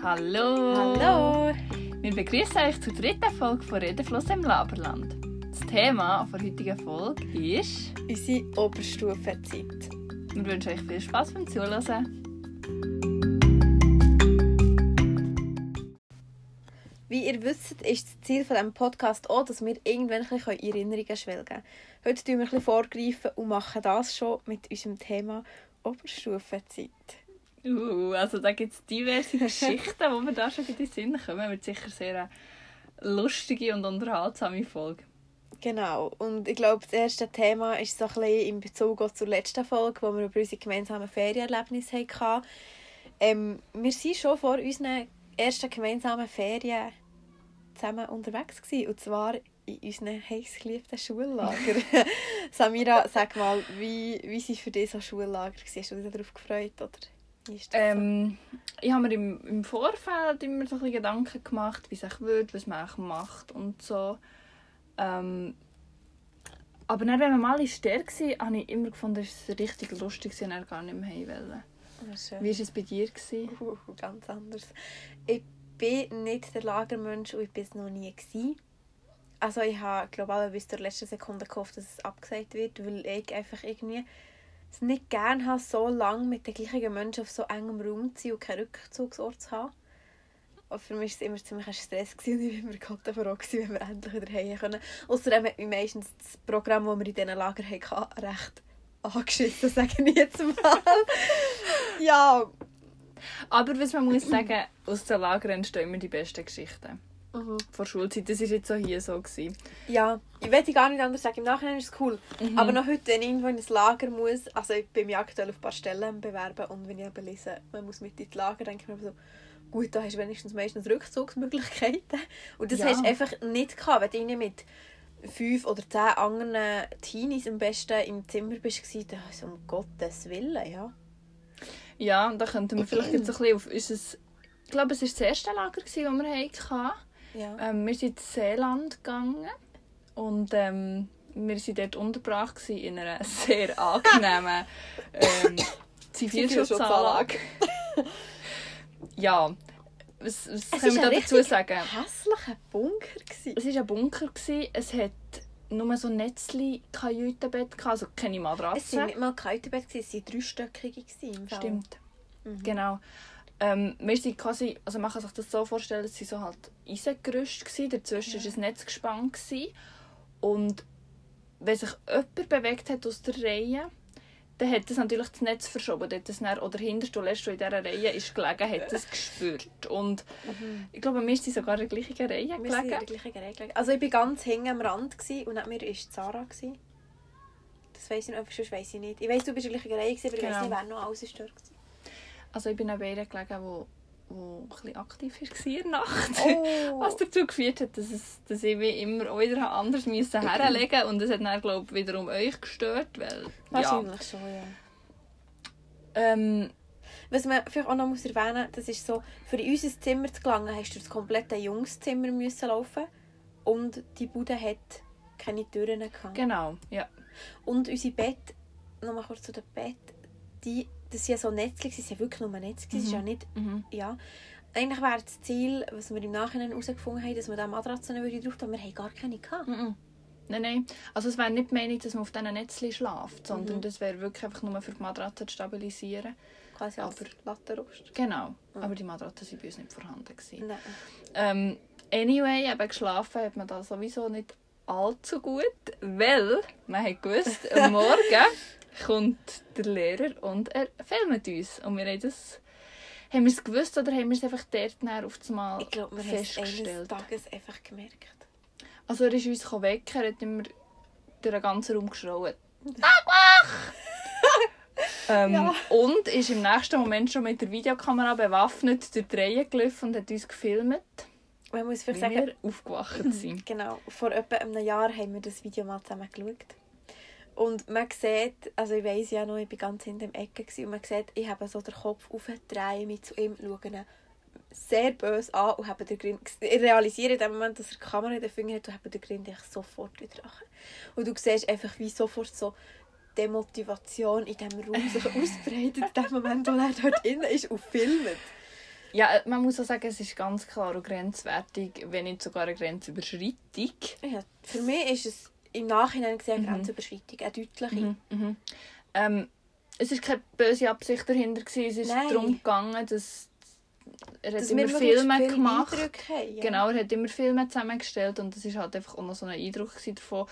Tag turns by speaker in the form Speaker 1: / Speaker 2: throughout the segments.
Speaker 1: Hallo!
Speaker 2: Hallo!
Speaker 1: Wir begrüßen euch zur dritten Folge von Redefluss im Laberland. Das Thema der heutigen Folge ist.
Speaker 2: Unsere Oberstufenzeit.
Speaker 1: Wir wünschen euch viel Spaß beim Zuhören.
Speaker 2: Wie ihr wisst, ist das Ziel von diesem Podcast auch, dass wir irgendwann ein bisschen in Erinnerungen schwelgen können. Heute tun wir ein bisschen vorgreifen und machen das schon mit unserem Thema Oberstufenzeit.
Speaker 1: Uh, also da gibt es diverse Geschichten, die mir da schon in den Sinn kommen. Wird sicher sehr eine lustige und unterhaltsame Folge.
Speaker 2: Genau. Und ich glaube, das erste Thema ist so ein bisschen in Bezug auch zur letzten Folge, wo wir über unsere gemeinsamen Ferienerlebnisse hatten. Ähm, wir waren schon vor unseren ersten gemeinsamen Ferien zusammen unterwegs gewesen, und zwar in unseren heiß geliebten Schullager. Samira, sag mal, wie, wie sind für dich so Schullager? Hast du dich darauf gefreut? Oder wie
Speaker 1: Ähm, ich habe mir im, im Vorfeld immer so ein bisschen Gedanken gemacht, wie es eigentlich wird, was man eigentlich macht und so. Ähm, aber dann, wenn wir mal in Stadt waren, habe ich immer gefunden, es war richtig lustig und dann gar nicht mehr heim
Speaker 2: so? Schön.
Speaker 1: Wie war es bei dir?
Speaker 2: Uh, ganz anders. Ich bin nicht der Lagermensch und ich bin es noch nie. Gewesen. Also ich habe global bis zur letzten Sekunde gehofft, dass es abgesagt wird, weil ich einfach irgendwie es nicht gerne habe, so lange mit den gleichen Menschen auf so engem Raum zu sein und keinen Rückzugsort zu haben. Und für mich war es immer ziemlich ein Stress und ich war immer Gott froh, gewesen, wenn wir endlich wieder heim können. Außerdem hat mich meistens das Programm, das wir in diesen Lagern hatten, recht angeschissen, sage ich jetzt mal. ja,
Speaker 1: Aber was man muss sagen, aus den Lagern entstehen immer die besten Geschichten. Vor Schulzeit, das war jetzt auch hier so. Gewesen.
Speaker 2: Ja, ich will gar nicht anders sagen. Im Nachhinein ist es cool.
Speaker 1: Mhm.
Speaker 2: Aber noch heute, wenn ich irgendwo in ein Lager muss, also ich bin mich aktuell auf ein paar Stellen bewerben und wenn ich aber lese, man muss mit ins Lager, denke ich mir so, gut, da hast du wenigstens meistens Rückzugsmöglichkeiten. Und das
Speaker 1: Ja.
Speaker 2: hast du einfach nicht gehabt, wenn du irgendwie mit fünf oder zehn anderen Teenies am besten im Zimmer bist, da so um Gottes Willen, ja.
Speaker 1: Ja, da könnten wir vielleicht jetzt ein bisschen auf unser... Ich glaube, es war das erste Lager, das wir hatten.
Speaker 2: Ja.
Speaker 1: Ähm, wir sind ins Seeland gegangen und ähm, wir waren dort untergebracht in einer sehr angenehmen ähm, Zivilschutzanlage. ja, was, was können wir da dazu sagen?
Speaker 2: hässlicher Bunker. Gewesen.
Speaker 1: Es war ein Bunker, gewesen. es hat nur so Netzli-Kajütenbett, gehabt, also keine
Speaker 2: Es
Speaker 1: Matratze.
Speaker 2: waren nicht mal Kaltebett, es waren dreistöckige. im Fall.
Speaker 1: Stimmt.
Speaker 2: Mhm.
Speaker 1: Genau. Ähm, wir sind quasi, also man kann sich das so vorstellen, es waren so halt Eisengerüste, gewesen, dazwischen war ein Netz gespannt. Gewesen. Und wenn sich jemand bewegt hat aus der Reihe, dann hat das natürlich das Netz verschoben. Dort das dann, oder hinterst du lässt, in dieser Reihe ist gelegen, hat das gespürt. Und ich glaube, wir sind sogar in der gleichen Reihe
Speaker 2: Mhm. Wir sind in der
Speaker 1: gelegen.
Speaker 2: gleichen Reihe gelegen. Also ich war ganz hinten am Rand und neben mir war. Gewesen. Das weiss ich noch, sonst weiss ich nicht. Ich weiss, du bist in der gleichen Reihe, aber ich weiss
Speaker 1: Genau.
Speaker 2: nicht, wer noch alles ist dort gewesen.
Speaker 1: Also ich bin neben ihr gelegen, wo, wo ein bisschen aktiv war in der Nacht.
Speaker 2: Oh.
Speaker 1: Was dazu geführt hat, dass, es, dass ich wie immer auch wieder anders müssen herlegen und das hat dann, glaube ich, wiederum euch gestört, weil, ja.
Speaker 2: Wahrscheinlich schon, ja.
Speaker 1: Ähm,
Speaker 2: Was man vielleicht auch noch muss erwähnen muss, das ist so, für unser Zimmer zu gelangen, hast du das komplette Jungszimmer müssen laufen und die Bude hat keine Türen gehabt.
Speaker 1: genau, ja.
Speaker 2: Und unser Bett, nochmal kurz zu dem Bett, die, das sind ja so Netzchen, sie sind wirklich nur Netz, es ist
Speaker 1: Mhm.
Speaker 2: ja nicht
Speaker 1: Mhm.
Speaker 2: Ja. Eigentlich wäre das Ziel, was wir im Nachhinein herausgefunden haben, dass wir da Matratzen würde drauf tun, aber wir haben gar keine gehabt.
Speaker 1: Mhm. Nein, nein. Also es wäre nicht die Meinung, dass man auf diesen Netzchen schläft, sondern
Speaker 2: Mhm.
Speaker 1: das wäre wirklich einfach nur für die Matratze zu stabilisieren.
Speaker 2: Quasi als
Speaker 1: Aber-
Speaker 2: Lattenrost.
Speaker 1: Genau.
Speaker 2: Mhm.
Speaker 1: Aber die Matratzen waren bei uns nicht vorhanden. Gewesen.
Speaker 2: Nein.
Speaker 1: Ähm, anyway, eben geschlafen hat man da sowieso nicht allzu gut, weil man hat gewusst, am Morgen kommt der Lehrer und er filmt uns. Und wir haben das... Haben wir es gewusst oder haben wir es einfach dort dann auf das Mal
Speaker 2: Ich glaube, wir haben es eines
Speaker 1: festgestellt?
Speaker 2: Tages einfach gemerkt.
Speaker 1: Also er ist uns weg, er hat immer durch den ganzen Raum geschrauen. ähm,
Speaker 2: Ja.
Speaker 1: Und ist im nächsten Moment schon mit der Videokamera bewaffnet durch die Reihe gelaufen und hat uns gefilmt,
Speaker 2: Man muss vielleicht sagen,
Speaker 1: wir aufgewacht sind.
Speaker 2: genau, vor etwa einem Jahr haben wir das Video mal zusammen geschaut. Und man sieht, also ich weiss ja noch, ich war ganz hinter dem Ecke gewesen, und man sieht, ich habe so den Kopf aufdrehen, mich zu ihm schauen, sehr böse an und habe den Grin, ich realisiere in dem Moment, dass er die Kamera in den Fingern hat und habe den Grin eigentlich sofort wieder an. Und du siehst einfach, wie sofort so Demotivation in diesem Raum sich ausbreitet, in dem Moment, wo er dort innen ist und filmt.
Speaker 1: Ja, man muss auch sagen, es ist ganz klar auch grenzwertig, wenn nicht sogar eine Grenzüberschreitung.
Speaker 2: Ja, für mich ist es im Nachhinein gesehen eine
Speaker 1: Mhm.
Speaker 2: Grenzüberschreitung, eine deutliche.
Speaker 1: Mhm, mhm. Ähm, es war keine böse Absicht dahinter. Gewesen. Es ist
Speaker 2: Nein.
Speaker 1: darum gegangen, dass er hat
Speaker 2: Dass
Speaker 1: immer Filme gemacht
Speaker 2: haben. Ja.
Speaker 1: Genau, er hat immer Filme zusammengestellt und das ist halt einfach auch noch so ein Eindruck davon.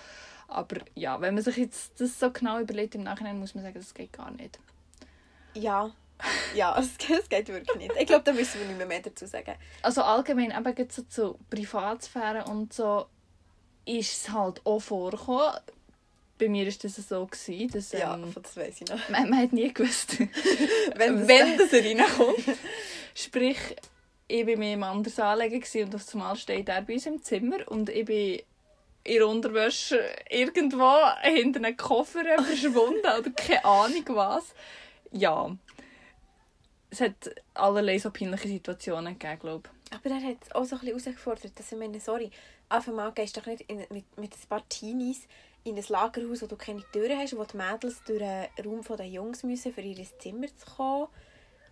Speaker 1: Aber ja, wenn man sich jetzt das so genau überlegt im Nachhinein, muss man sagen, das geht gar nicht.
Speaker 2: Ja. Ja, es, es geht wirklich nicht. Ich glaube, da müssen wir nicht mehr, mehr dazu sagen.
Speaker 1: Also allgemein, eben so zu Privatsphäre und so, ist es halt auch vorgekommen. Bei mir war das so, gewesen, dass ähm,
Speaker 2: das weiß ich noch.
Speaker 1: man, man hat nie gewusst,
Speaker 2: Wenn das-
Speaker 1: wenn das reinkommt. Sprich, ich war mit ihm anders anlegen und auf einmal steht er bei uns im Zimmer und ich bin in Unterwäsche irgendwo hinter einem Koffer verschwunden oder keine Ahnung was. Ja. Es hat allerlei so peinliche Situationen gegeben, glaube
Speaker 2: Aber er hat auch so ein bisschen herausgefordert, dass ich meine, sorry, auf einmal gehst du doch nicht in, mit, mit ein paar Teenies in ein Lagerhaus, wo du keine Türen hast, wo die Mädels durch den Raum der Jungs müssen, für ihr Zimmer zu kommen.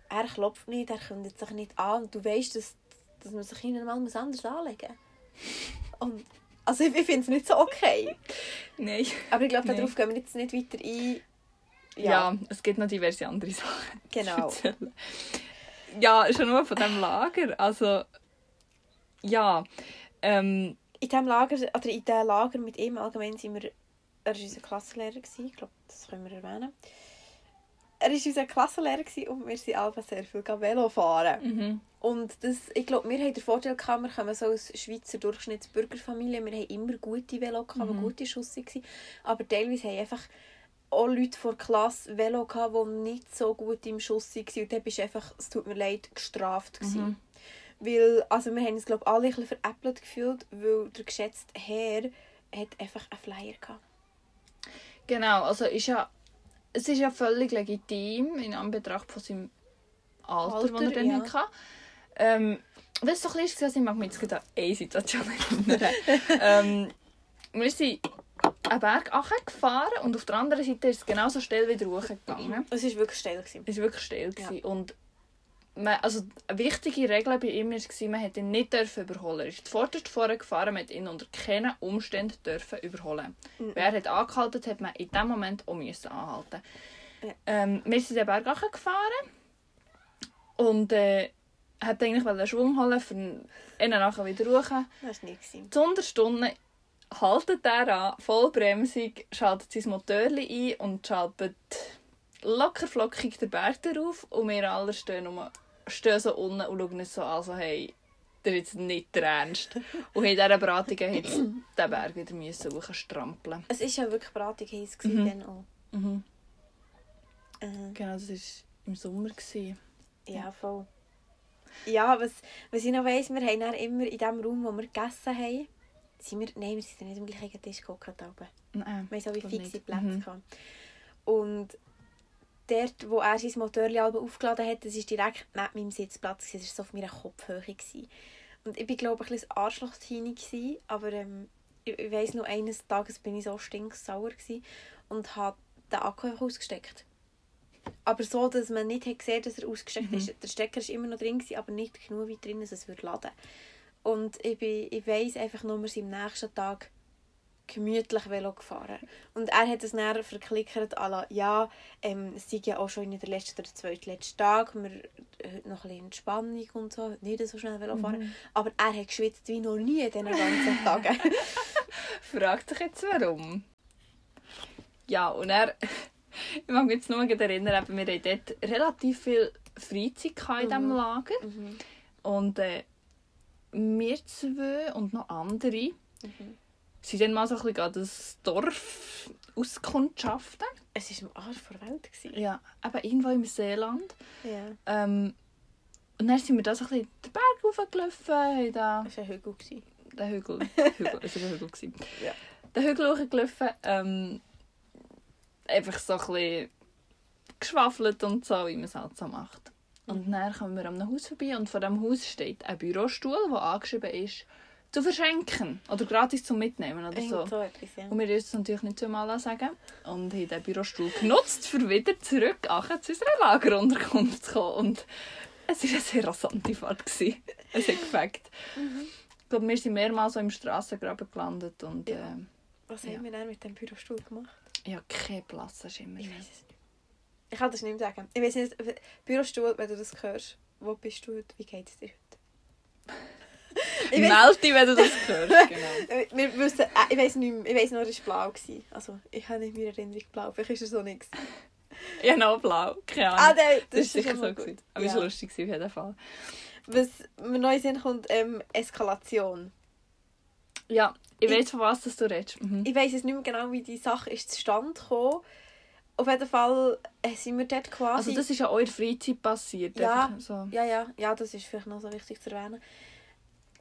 Speaker 2: Er klopft nicht, er kündigt sich nicht an und du weißt, dass, dass man sich ihnen mal anders anlegen muss. Und also ich, ich finde es nicht so okay.
Speaker 1: Nein.
Speaker 2: Aber ich glaube, darauf gehen wir jetzt nicht weiter ein.
Speaker 1: Ja. es gibt noch diverse andere Sachen.
Speaker 2: Genau.
Speaker 1: Ja, schon nur von diesem Lager. Also, ja. Ähm,
Speaker 2: In diesem Lager, oder in diesem Lager mit ihm allgemein sind wir, er war unser Klassenlehrer, gewesen, ich glaube, das können wir erwähnen. Er war unser Klassenlehrer gewesen und wir sind alle sehr viel Velo fahren.
Speaker 1: mhm.
Speaker 2: Und das, ich glaube, wir haben den Vorteil gehabt, wir kommen so aus Schweizer Durchschnittsbürgerfamilie, wir haben immer gute Velo gehabt,
Speaker 1: Mhm.
Speaker 2: gute Schusse waren. Aber teilweise haben einfach auch Leute vor Klasse Velo gehabt, die nicht so gut im Schuss waren. Und dann bist du einfach, es tut mir leid, gestraft gewesen.
Speaker 1: Mhm.
Speaker 2: Weil, also wir haben uns, glaube alle ein bisschen veräppelt gefühlt, weil der geschätzte Herr hat einfach einen Flyer gehabt.
Speaker 1: Genau, also ist ja, es ist ja völlig legitim in Anbetracht von seinem Alter, das er dann
Speaker 2: ja.
Speaker 1: hatte. Ähm, das ist so ein bisschen, ich mag mich jetzt gerade an eine Situation erinnern. ähm, wir sind einen Berg gefahren und auf der anderen Seite ist es genauso schnell wieder hochgegangen.
Speaker 2: Es war wirklich steil. Gewesen.
Speaker 1: Es war wirklich still.
Speaker 2: Ja.
Speaker 1: gewesen. Und man, also eine wichtige Regel bei ihm war, man hätte ihn nicht dürfen überholen. Er ist vorderst vorne gefahren, man ihn unter keinen Umständen dürfen überholen.
Speaker 2: Mhm.
Speaker 1: Wer hat angehalten, hat man in dem Moment auch müssen anhalten.
Speaker 2: Ja.
Speaker 1: Ähm, wir sind den Berg gefahren und äh, hat eigentlich einen Schwung holen, für ihn nachher wieder hoch.
Speaker 2: Das war nie. Gewesen.
Speaker 1: Zu Unterstunden haltet er an, Vollbremsung, schaltet sein Motor ein und schaltet locker flockig den Berg darauf und wir alle stehen, nur, stehen so unten und schauen uns so an, so, hey, ist jetzt nicht der Ernst. Und in dieser Beratung jetzt den Berg wieder müssen hochstrampeln.
Speaker 2: Es war ja wirklich bratig heiß
Speaker 1: Mhm.
Speaker 2: dann auch.
Speaker 1: Mhm.
Speaker 2: Äh,
Speaker 1: Genau, das war im Sommer. Gewesen.
Speaker 2: ja, voll. Ja, was, was ich noch weiss, wir haben dann immer in dem Raum, wo wir gegessen haben, sind wir, nein, wir sind nicht am gleichen Tisch aber
Speaker 1: Nein,
Speaker 2: Wir haben so wie fixe. Plätze.
Speaker 1: Mhm.
Speaker 2: Und dort, wo er sein Motor aufgeladen hat, das war direkt neben meinem Sitzplatz. Das war so auf meiner Kopfhöhe. gewesen. Und ich war, glaube ich, ein bisschen Arschloch-Teenie, aber ähm, ich, ich weiss noch, eines Tages bin ich so stinksauer gewesen und habe den Akku ausgesteckt. Aber so, dass man nicht hat gesehen dass er ausgesteckt
Speaker 1: Mhm.
Speaker 2: ist. Der Stecker war immer noch drin, gewesen, aber nicht genug weit drin, dass es würde laden Und ich, bin, ich weiss einfach nur, sind am nächsten Tag gemütlich Velo gefahren. Und er hat es dann verklickert, la, ja, ähm, es sei ja auch schon in der letzten oder zweitletzten Tag, wir heute noch ein bisschen Entspannung und so, heute nicht so schnell Velo fahren.
Speaker 1: Mhm.
Speaker 2: Aber er hat geschwitzt wie noch nie in diesen ganzen Tagen.
Speaker 1: Fragt sich jetzt warum. Ja, und er. Ich mag mich jetzt nur erinnern, wir hatten dort relativ viel Freizeit in diesem
Speaker 2: Mhm.
Speaker 1: Lager.
Speaker 2: mhm.
Speaker 1: Und äh, wir zwei und noch andere
Speaker 2: Mhm.
Speaker 1: Sind dann mal so ein bisschen das Dorf auskundschaften.
Speaker 2: Es war am Arsch der Welt. Gewesen.
Speaker 1: Ja, eben irgendwo im Seeland.
Speaker 2: Ja.
Speaker 1: Ähm, und dann sind wir da so ein bisschen den Berg hochgelaufen, haben da
Speaker 2: Das war ein Hügel. Gewesen.
Speaker 1: den Hügel, Hügel, es war ein Hügel. gewesen.
Speaker 2: Ja.
Speaker 1: Den Hügel hochgelaufen, ähm, einfach so ein bisschen geschwafelt und so, wie man es halt so macht. Und dann kommen wir an einem Haus vorbei und vor dem Haus steht ein Bürostuhl, der angeschrieben ist, zu verschenken oder gratis zum Mitnehmen oder so.
Speaker 2: Irgend so etwas, ja.
Speaker 1: Und wir uns das natürlich nicht zweimal sagen. Und haben den Bürostuhl genutzt, für wieder zurück zu unserer Lagerunterkunft zu kommen. Und Es war eine sehr rasante Fahrt. gewesen. Es hat gefällt. Ich glaube, wir sind mehrmals so im Strassengraben gelandet und
Speaker 2: Ja.
Speaker 1: äh,
Speaker 2: Was
Speaker 1: Ja.
Speaker 2: haben wir dann mit dem Bürostuhl gemacht?
Speaker 1: ich habe keinen Platz. Das ist immer
Speaker 2: Ich weiß es nicht. Ich kann das nicht mehr sagen. Ich weiß nicht, Bürostuhl, wenn du das hörst, wo bist du? Wie geht es dir? Ich weiss,
Speaker 1: Meld dich, wenn du das hörst. Genau.
Speaker 2: wir wissen, äh, ich weiß nicht mehr, ich weiß nur, er war blau. Gewesen. Also, ich habe nicht mehr Erinnerung blau. Vielleicht ist er so nichts.
Speaker 1: Ich habe noch blau. Keine Ahnung.
Speaker 2: Ah, nein,
Speaker 1: das ist
Speaker 2: schon
Speaker 1: sicher so.
Speaker 2: gut.
Speaker 1: Aber
Speaker 2: Ja.
Speaker 1: es war lustig auf jeden Fall.
Speaker 2: Was mir neu Sinn kommt, ähm, Eskalation.
Speaker 1: Ja, ich
Speaker 2: Ich-
Speaker 1: weiß, von was das du redest. Mhm.
Speaker 2: Ich weiß jetzt nicht mehr genau, wie die Sache ist zustande gekommen. Auf jeden Fall äh, sind wir dort quasi...
Speaker 1: Also das ist ja eurer Freizeit passiert.
Speaker 2: Ja.
Speaker 1: So.
Speaker 2: Ja, ja, ja, das ist vielleicht noch so wichtig zu erwähnen.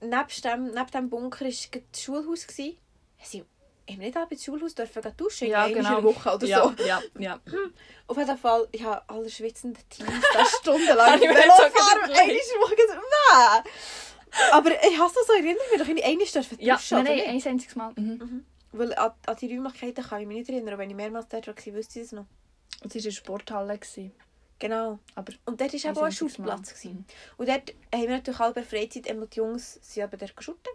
Speaker 2: Nebst dem, neben dem Bunker war das Schulhaus. gewesen. Sie haben nicht alle ins Schulhaus dürfen duschen,
Speaker 1: Ja,
Speaker 2: ja,
Speaker 1: genau.
Speaker 2: in der Woche oder
Speaker 1: ja,
Speaker 2: so.
Speaker 1: ja, ja.
Speaker 2: Auf jeden Fall, ich habe alle schwitzenden Teams da stundenlang
Speaker 1: Habe ich mir
Speaker 2: Velo
Speaker 1: jetzt auch
Speaker 2: fahren.
Speaker 1: gedacht.
Speaker 2: Einmal Woche Wäh! Aber ich habe es so erinnert, wir doch in einmal dürfen
Speaker 1: Ja,
Speaker 2: duschen,
Speaker 1: nein,
Speaker 2: oder
Speaker 1: nein,
Speaker 2: nicht?
Speaker 1: ein einziges Mal. Mhm.
Speaker 2: Weil an, an die Räumlichkeiten kann ich mich nicht erinnern. Wenn ich mehrmals dort war, wüsste ich es noch.
Speaker 1: Es war in der Sporthalle. Gewesen.
Speaker 2: Genau.
Speaker 1: Aber
Speaker 2: Und dort war auch ein. Schutplatz. gewesen. Und dort haben wir natürlich halb Freizeit, eben die Jungs sind eben dort geschuten.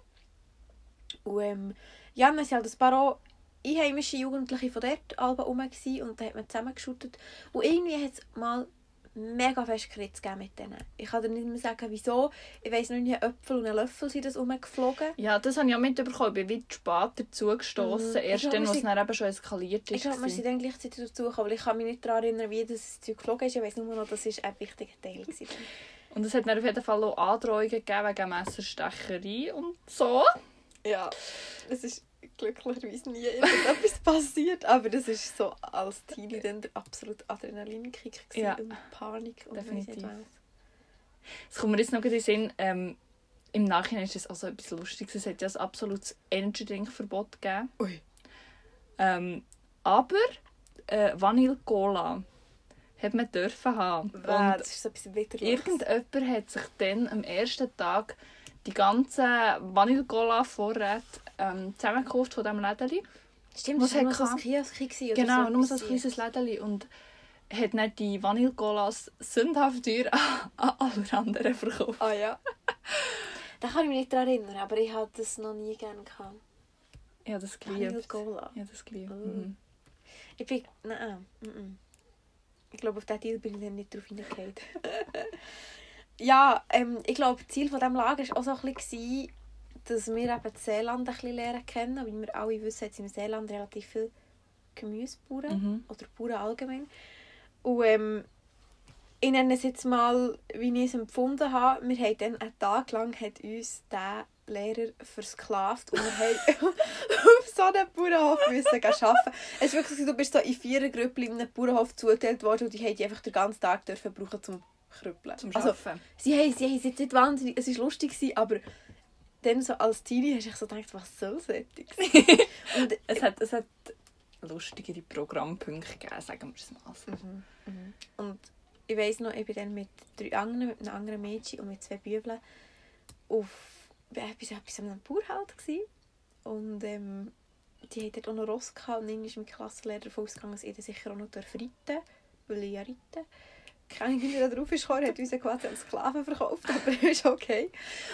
Speaker 2: Und ähm, ja, dann sind halt ein paar auch einheimische Jugendliche von dort alle rum gewesen, und da hat man zusammen geschuttet. Und irgendwie hat es mal mega fest Kritz gegeben mit denen. Ich kann dir nicht mehr sagen, wieso. Ich weiss noch nicht, ein Äpfel und ein Löffel sind das rumgeflogen.
Speaker 1: Ja, das habe ich auch mitbekommen. Ich bin weit spät dazugestoßen.
Speaker 2: Mhm.
Speaker 1: Erst dann,
Speaker 2: wir
Speaker 1: wo es dann eben schon eskaliert ist.
Speaker 2: Ich glaube, wir sind dann gleichzeitig dazu gekommen, weil ich kann mich nicht daran erinnern, wie das Zeug geflogen ist. Ich weiss nur noch, das war ein wichtiger Teil. gewesen.
Speaker 1: Und es hat dann auf jeden Fall auch Androhungen gegeben wegen Messerstecherei und so.
Speaker 2: Ja, es ist glücklicherweise nie irgendetwas passiert, aber das ist so als Teenie dann der absolute Adrenalinkick
Speaker 1: Ja.
Speaker 2: und Panik und
Speaker 1: Definitiv. Es kommt mir jetzt noch in den Sinn, ähm, im Nachhinein ist es also etwas Lustiges. Es hat ja ein absolutes Energy-Drink-Verbot gegeben.
Speaker 2: Ui.
Speaker 1: Ähm, aber äh, Vanille Cola hat man dürfen haben.
Speaker 2: Wow,
Speaker 1: Und
Speaker 2: das ist so etwas Widerliches.
Speaker 1: irgendjemand hat sich dann am ersten Tag die ganzen Vanille Cola Vorräte ähm, zusammengekauft von diesem Lädeli.
Speaker 2: Stimmt, das war nur so ein? Kiosk
Speaker 1: Genau,
Speaker 2: so
Speaker 1: nur so ein kleines Lädeli und hat dann die Vanille Colas sündhaft teuer an, alle anderen verkauft.
Speaker 2: Ah ja. da kann ich mich nicht daran erinnern, aber ich hatte das noch nie gerne gehabt.
Speaker 1: Habe das
Speaker 2: Vanille
Speaker 1: geliebt.
Speaker 2: Cola.
Speaker 1: Habe das geliebt.
Speaker 2: Oh.
Speaker 1: Mhm.
Speaker 2: Ich bin... Nein, nein. Ich glaube, auf diesen Deal bin ich dann nicht drauf hingegangen. ja, ähm, ich glaube, das Ziel von diesem Lager war auch so ein bisschen, dass wir eben das Seeland ein bisschen lernen kennen. Wie wir alle wissen, hat es im Seeland relativ viele Gemüsebauern.
Speaker 1: Mhm.
Speaker 2: Oder Bauern allgemein. Und ähm, ich nenne es jetzt mal, wie ich es empfunden habe. Wir haben dann einen Tag lang hat uns der Lehrer versklavt und wir haben auf so einem Bauernhof müssen arbeiten. Es ist wirklich so, du bist so in vier Gruppen in einem Bauernhof zugeteilt worden und die haben die einfach den ganzen Tag dürfen brauchen zum Krüppeln.
Speaker 1: Zum
Speaker 2: also, sie haben, sie haben es jetzt nicht wahnsinnig, es war lustig, aber dann so als Teenie hast du so gedacht, was soll das und
Speaker 1: es, hat, es hat lustigere Programmpunkte gegeben, sagen wir es mal so.
Speaker 2: Mhm. Und ich weiss noch, ich bin dann mit drei anderen, mit einem anderen Mädchen und mit zwei Bübeln auf etwas, etwas an einem Bauernhalt gsi Und ähm, die hatten dort auch noch Ross gehabt. Und dann ist mein Klassenlehrer davon ausgegangen, dass ich sicher auch noch reiten darf, weil ich ja reite. Keine wie er darauf ist gekommen, hat uns quasi als Sklaven verkauft, aber ist okay.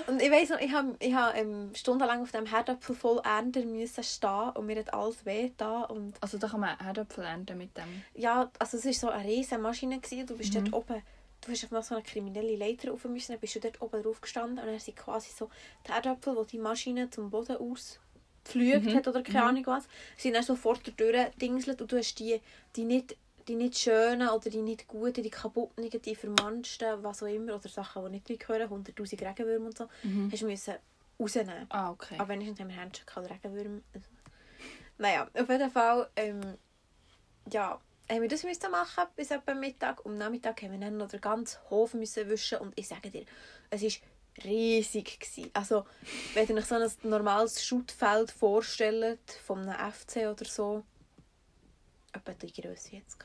Speaker 2: Und ich weiss noch, ich habe ich hab, ähm, stundenlang auf dem Herdöpfel voll ernten müssen stehen und mir hat alles weh da und
Speaker 1: Also da kann man Herdöpfel ernten mit dem.
Speaker 2: ja, also es war so eine riesige Maschine. Gewesen. Du bist
Speaker 1: Mhm.
Speaker 2: dort oben, du hast auf mal so eine kriminelle Leiter rauf müssen, dann bist du dort oben drauf gestanden und dann sind quasi so die Erdäpfel, die die Maschine zum Boden ausgepflügt
Speaker 1: Mhm.
Speaker 2: hat oder keine
Speaker 1: Mhm.
Speaker 2: Ahnung was, sind dann so vor der Tür dingselt und du hast die, die nicht die nicht schönen oder die nicht guten, die kaputten, die vermanschten, was auch immer, oder Sachen, die nicht gehören, 100'000 Regenwürmer und so,
Speaker 1: Mhm.
Speaker 2: hast du müssen rausnehmen.
Speaker 1: Ah, okay.
Speaker 2: Aber wenigstens haben wir Händchen gehabt, Regenwürmer. Also. Naja, auf jeden Fall, ähm, ja, haben wir das müssen machen bis etwa Mittag. Und am Nachmittag haben wir dann noch den ganzen Hof müssen wischen. Und ich sage dir, es war riesig. Gewesen. Also, wenn ihr euch so ein normales Schuttfeld vorstellt, von einem FC oder so, etwa die Größe jetzt.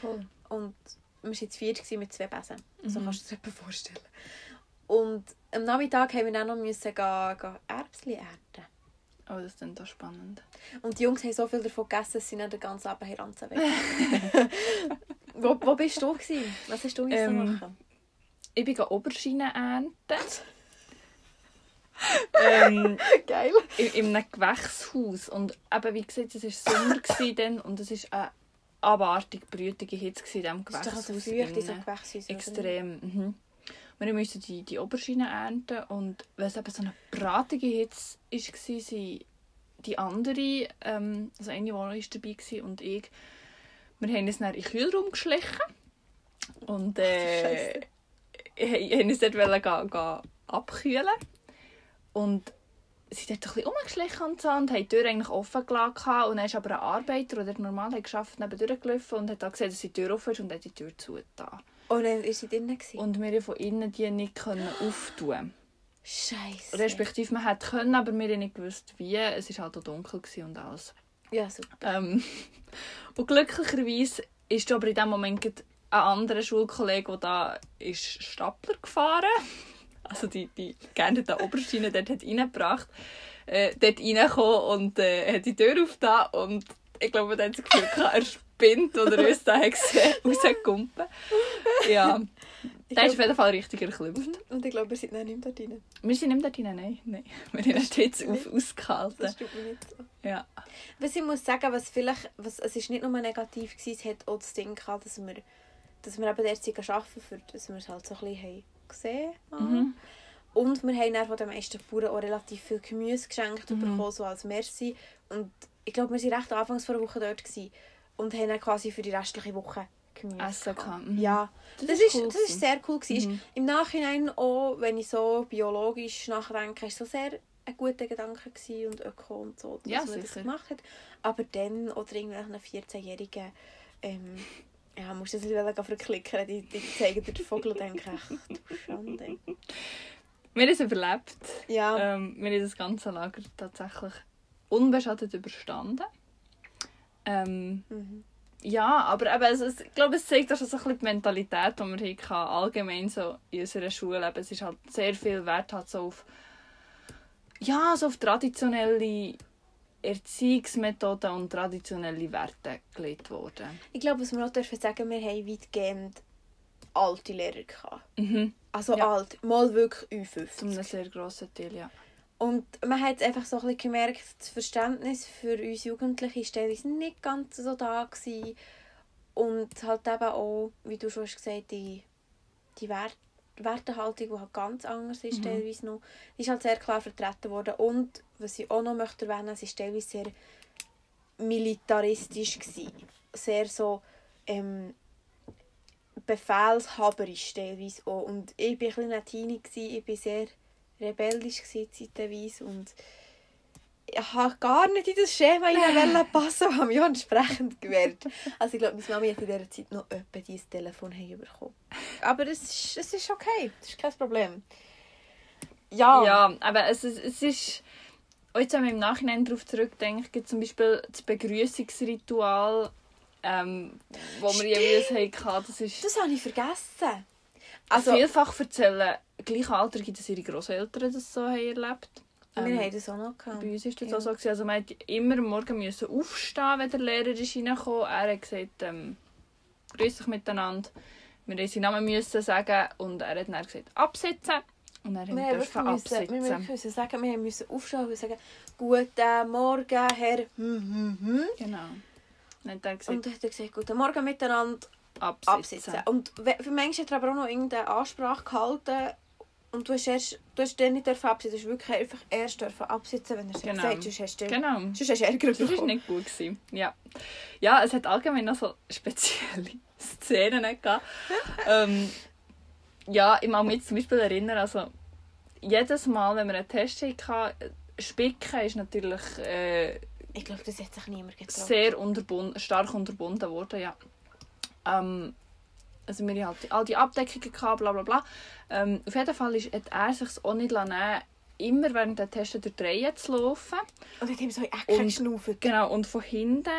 Speaker 1: Toll.
Speaker 2: Und wir waren jetzt vier mit zwei Besen. So
Speaker 1: Mhm.
Speaker 2: kannst du dir das vorstellen. Und am Nachmittag haben wir dann noch müssen gehen, gehen Erbsen ernten.
Speaker 1: Oh, das ist dann doch spannend.
Speaker 2: Und die Jungs haben so viel davon gegessen, dass sie nicht den ganzen Abend hier ranzen weg. wo, wo bist du? Gewesen? Was hast du
Speaker 1: Ähm,
Speaker 2: machen?
Speaker 1: ich bin Oberschiene ernten. ähm,
Speaker 2: Geil.
Speaker 1: in, in einem Gewächshaus. Und eben, wie gesagt, es war Sommer dann, und es war eine abartig brütige Hitze in diesem
Speaker 2: Das ist doch also
Speaker 1: Gewächshaus. Extrem. Mhm. Wir mussten die, die Oberschiene ernten und weil es eben so eine bratige Hitze war, sind die andere, ähm, also eine, die noch ist dabei war und ich, wir haben uns dann in den Kühlraum geschlichen und äh, haben uns dort wollen gehen, gehen abkühlen und sind dort ein bisschen rumgeschlichen und so und haben die Tür eigentlich offen gelassen und dann ist aber ein Arbeiter, der normal hat geschafft, neben durchgelaufen und hat dann gesehen, dass die Tür offen ist und hat die Tür zugetan.
Speaker 2: Und dann war sie drinnen.
Speaker 1: Und wir von innen die nicht können auftun
Speaker 2: Scheisse.
Speaker 1: Respektive man hätte können, aber wir haben nicht gewusst wie. Es war halt auch dunkel gewesen und alles.
Speaker 2: Ja, super.
Speaker 1: Ähm, und glücklicherweise ist aber in dem Moment ein anderer Schulkollege, der da ist Stapler gefahren also die, die gerne den Oberschiene dort hat reingebracht, äh, dort reingekommen und äh, hat die Tür aufgetan und ich glaube, dann hat das Gefühl, gehabt, er spinnt oder uns da rausgekumpen. Ja, der ist auf jeden Fall richtig erklüpft.
Speaker 2: Und ich glaube, wir sind nicht mehr dort rein.
Speaker 1: Wir sind nicht dort rein, nein. nein. Wir haben Witz auf, ausgehalten.
Speaker 2: Das tut mir nicht so.
Speaker 1: Ja.
Speaker 2: Was ich muss sagen, was vielleicht, was, es ist nicht nur negativ gewesen, es hat auch das Ding gehabt, dass wir, dass wir eben dort sind arbeiten, für dass wir es halt so ein bisschen haben gesehen.
Speaker 1: Mhm.
Speaker 2: Und wir haben dann von den meisten Bauern auch relativ viel Gemüse geschenkt
Speaker 1: Mhm.
Speaker 2: bekommen, so als Merci. Und ich glaube, wir waren recht anfangs vor einer Woche dort gewesen und haben dann quasi für die restliche Woche Gemüse
Speaker 1: Essen
Speaker 2: gehabt,
Speaker 1: mhm.
Speaker 2: Ja,
Speaker 1: Das
Speaker 2: das,
Speaker 1: ist cool
Speaker 2: das ist sehr cool gewesen.
Speaker 1: Mhm.
Speaker 2: Im Nachhinein auch, wenn ich so biologisch nachdenke, ist so sehr ein guter Gedanke und öko und so, dass
Speaker 1: Ja,
Speaker 2: man das
Speaker 1: sicher.
Speaker 2: gemacht hat. Aber dann, oder irgendwelchen 14-Jährigen, ähm, ja, musst du das nicht verklicken, die, die zeigen dir den Vogel und denken, ach du Schande.
Speaker 1: Wir haben es überlebt.
Speaker 2: Ja,
Speaker 1: Ähm, wir haben das ganze Lager tatsächlich unbeschadet überstanden. Ähm,
Speaker 2: mhm.
Speaker 1: ja, aber eben, es, es, ich glaube, es zeigt auch so ein bisschen die Mentalität, die wir hatten, allgemein so in unserer Schule. Eben, es ist halt sehr viel Wert halt so auf, ja, so auf traditionelle Erziehungsmethoden und traditionelle Werte gelegt worden.
Speaker 2: ich glaube, was wir noch dürfen sagen, wir haben weitgehend alte Lehrer gehabt.
Speaker 1: Mhm.
Speaker 2: Also
Speaker 1: Ja.
Speaker 2: alt, mal wirklich
Speaker 1: Zum einem
Speaker 2: Ü50.
Speaker 1: sehr grossen Teil, ja.
Speaker 2: Und man hat einfach so ein bisschen gemerkt, das Verständnis für uns Jugendliche war teilweise nicht ganz so da. Gewesen. Und halt eben auch, wie du schon hast gesagt die, die Wert Wertehaltung, die halt ganz anders ist,
Speaker 1: Mhm.
Speaker 2: teilweise noch, ist halt sehr klar vertreten worden. Und, was ich auch noch möchte erwähnen, es war teilweise sehr militaristisch. Gewesen. Sehr so ähm, befehlshaberisch teilweise auch. Und ich war ein bisschen Teenie, gewesen, ich war sehr rebellisch gewesen, zeitweise und ich habe gar nicht in das Schema hinein passen und habe mich auch entsprechend gewehrt. Also ich glaube, meine Mami hat in dieser Zeit noch etwa dieses Telefon bekommen. Aber es ist, es ist okay, das ist kein Problem. Ja.
Speaker 1: Ja, aber es, ist- es ist. Auch jetzt, wenn man im Nachhinein darauf zurückdenkt, gibt zum Beispiel das Begrüßungsritual, ähm, wo wir jeweils hatten. Das ist.
Speaker 2: Das habe ich vergessen.
Speaker 1: Also,
Speaker 2: Also, wir
Speaker 1: vielfach erzählen Gleichaltrige, dass ihre Großeltern das so haben erlebt ähm,
Speaker 2: haben das auch noch gehabt.
Speaker 1: Bei uns war das
Speaker 2: Ja.
Speaker 1: auch so. gewesen. Also man musste immer am Morgen müssen aufstehen, wenn der Lehrer ist reingekommen Er hat gesagt, ähm, grüß dich miteinander. Wir mussten seinen Namen müssen sagen und er hat dann gesagt, absitzen. Und dann haben
Speaker 2: Wir
Speaker 1: wir dürfen
Speaker 2: müssen, wir
Speaker 1: absitzen.
Speaker 2: müssen sagen, wir müssen aufstehen und sagen, guten Morgen, Herr. Hm, hm, hm.
Speaker 1: Genau. Dann hat gesagt,
Speaker 2: Und dann hat er gesagt, guten Morgen miteinander.
Speaker 1: absitzen.
Speaker 2: absitzen. Und für manche hat er aber auch noch irgendeine Ansprache gehalten und du hast, erst, du hast dann nicht dürfen absitzen. Du hast wirklich einfach erst dürfen absitzen, wenn er es
Speaker 1: Genau.
Speaker 2: gesagt. Sonst hast du,
Speaker 1: Genau.
Speaker 2: sonst hast du Ärger
Speaker 1: Das war
Speaker 2: bekommen.
Speaker 1: nicht gut. Gewesen. Ja. ja, es hat allgemein noch so spezielle Szenen gehabt. ähm, ja, ich mag mich zum Beispiel erinnern, also jedes Mal, wenn wir einen Test hatten, Spicken ist natürlich äh,
Speaker 2: Ich glaube, das hat sich niemand getraut.
Speaker 1: sehr unterbunden, stark unterbunden worden, ja. Ähm, also wir hatten halt all die Abdeckungen, gehabt, bla bla bla. Ähm, auf jeden Fall ist, hat er sich auch nicht lassen, immer während der Tests durch die Reihe zu laufen.
Speaker 2: Und dann haben so in Ecken geschnauft.
Speaker 1: Genau, und von hinten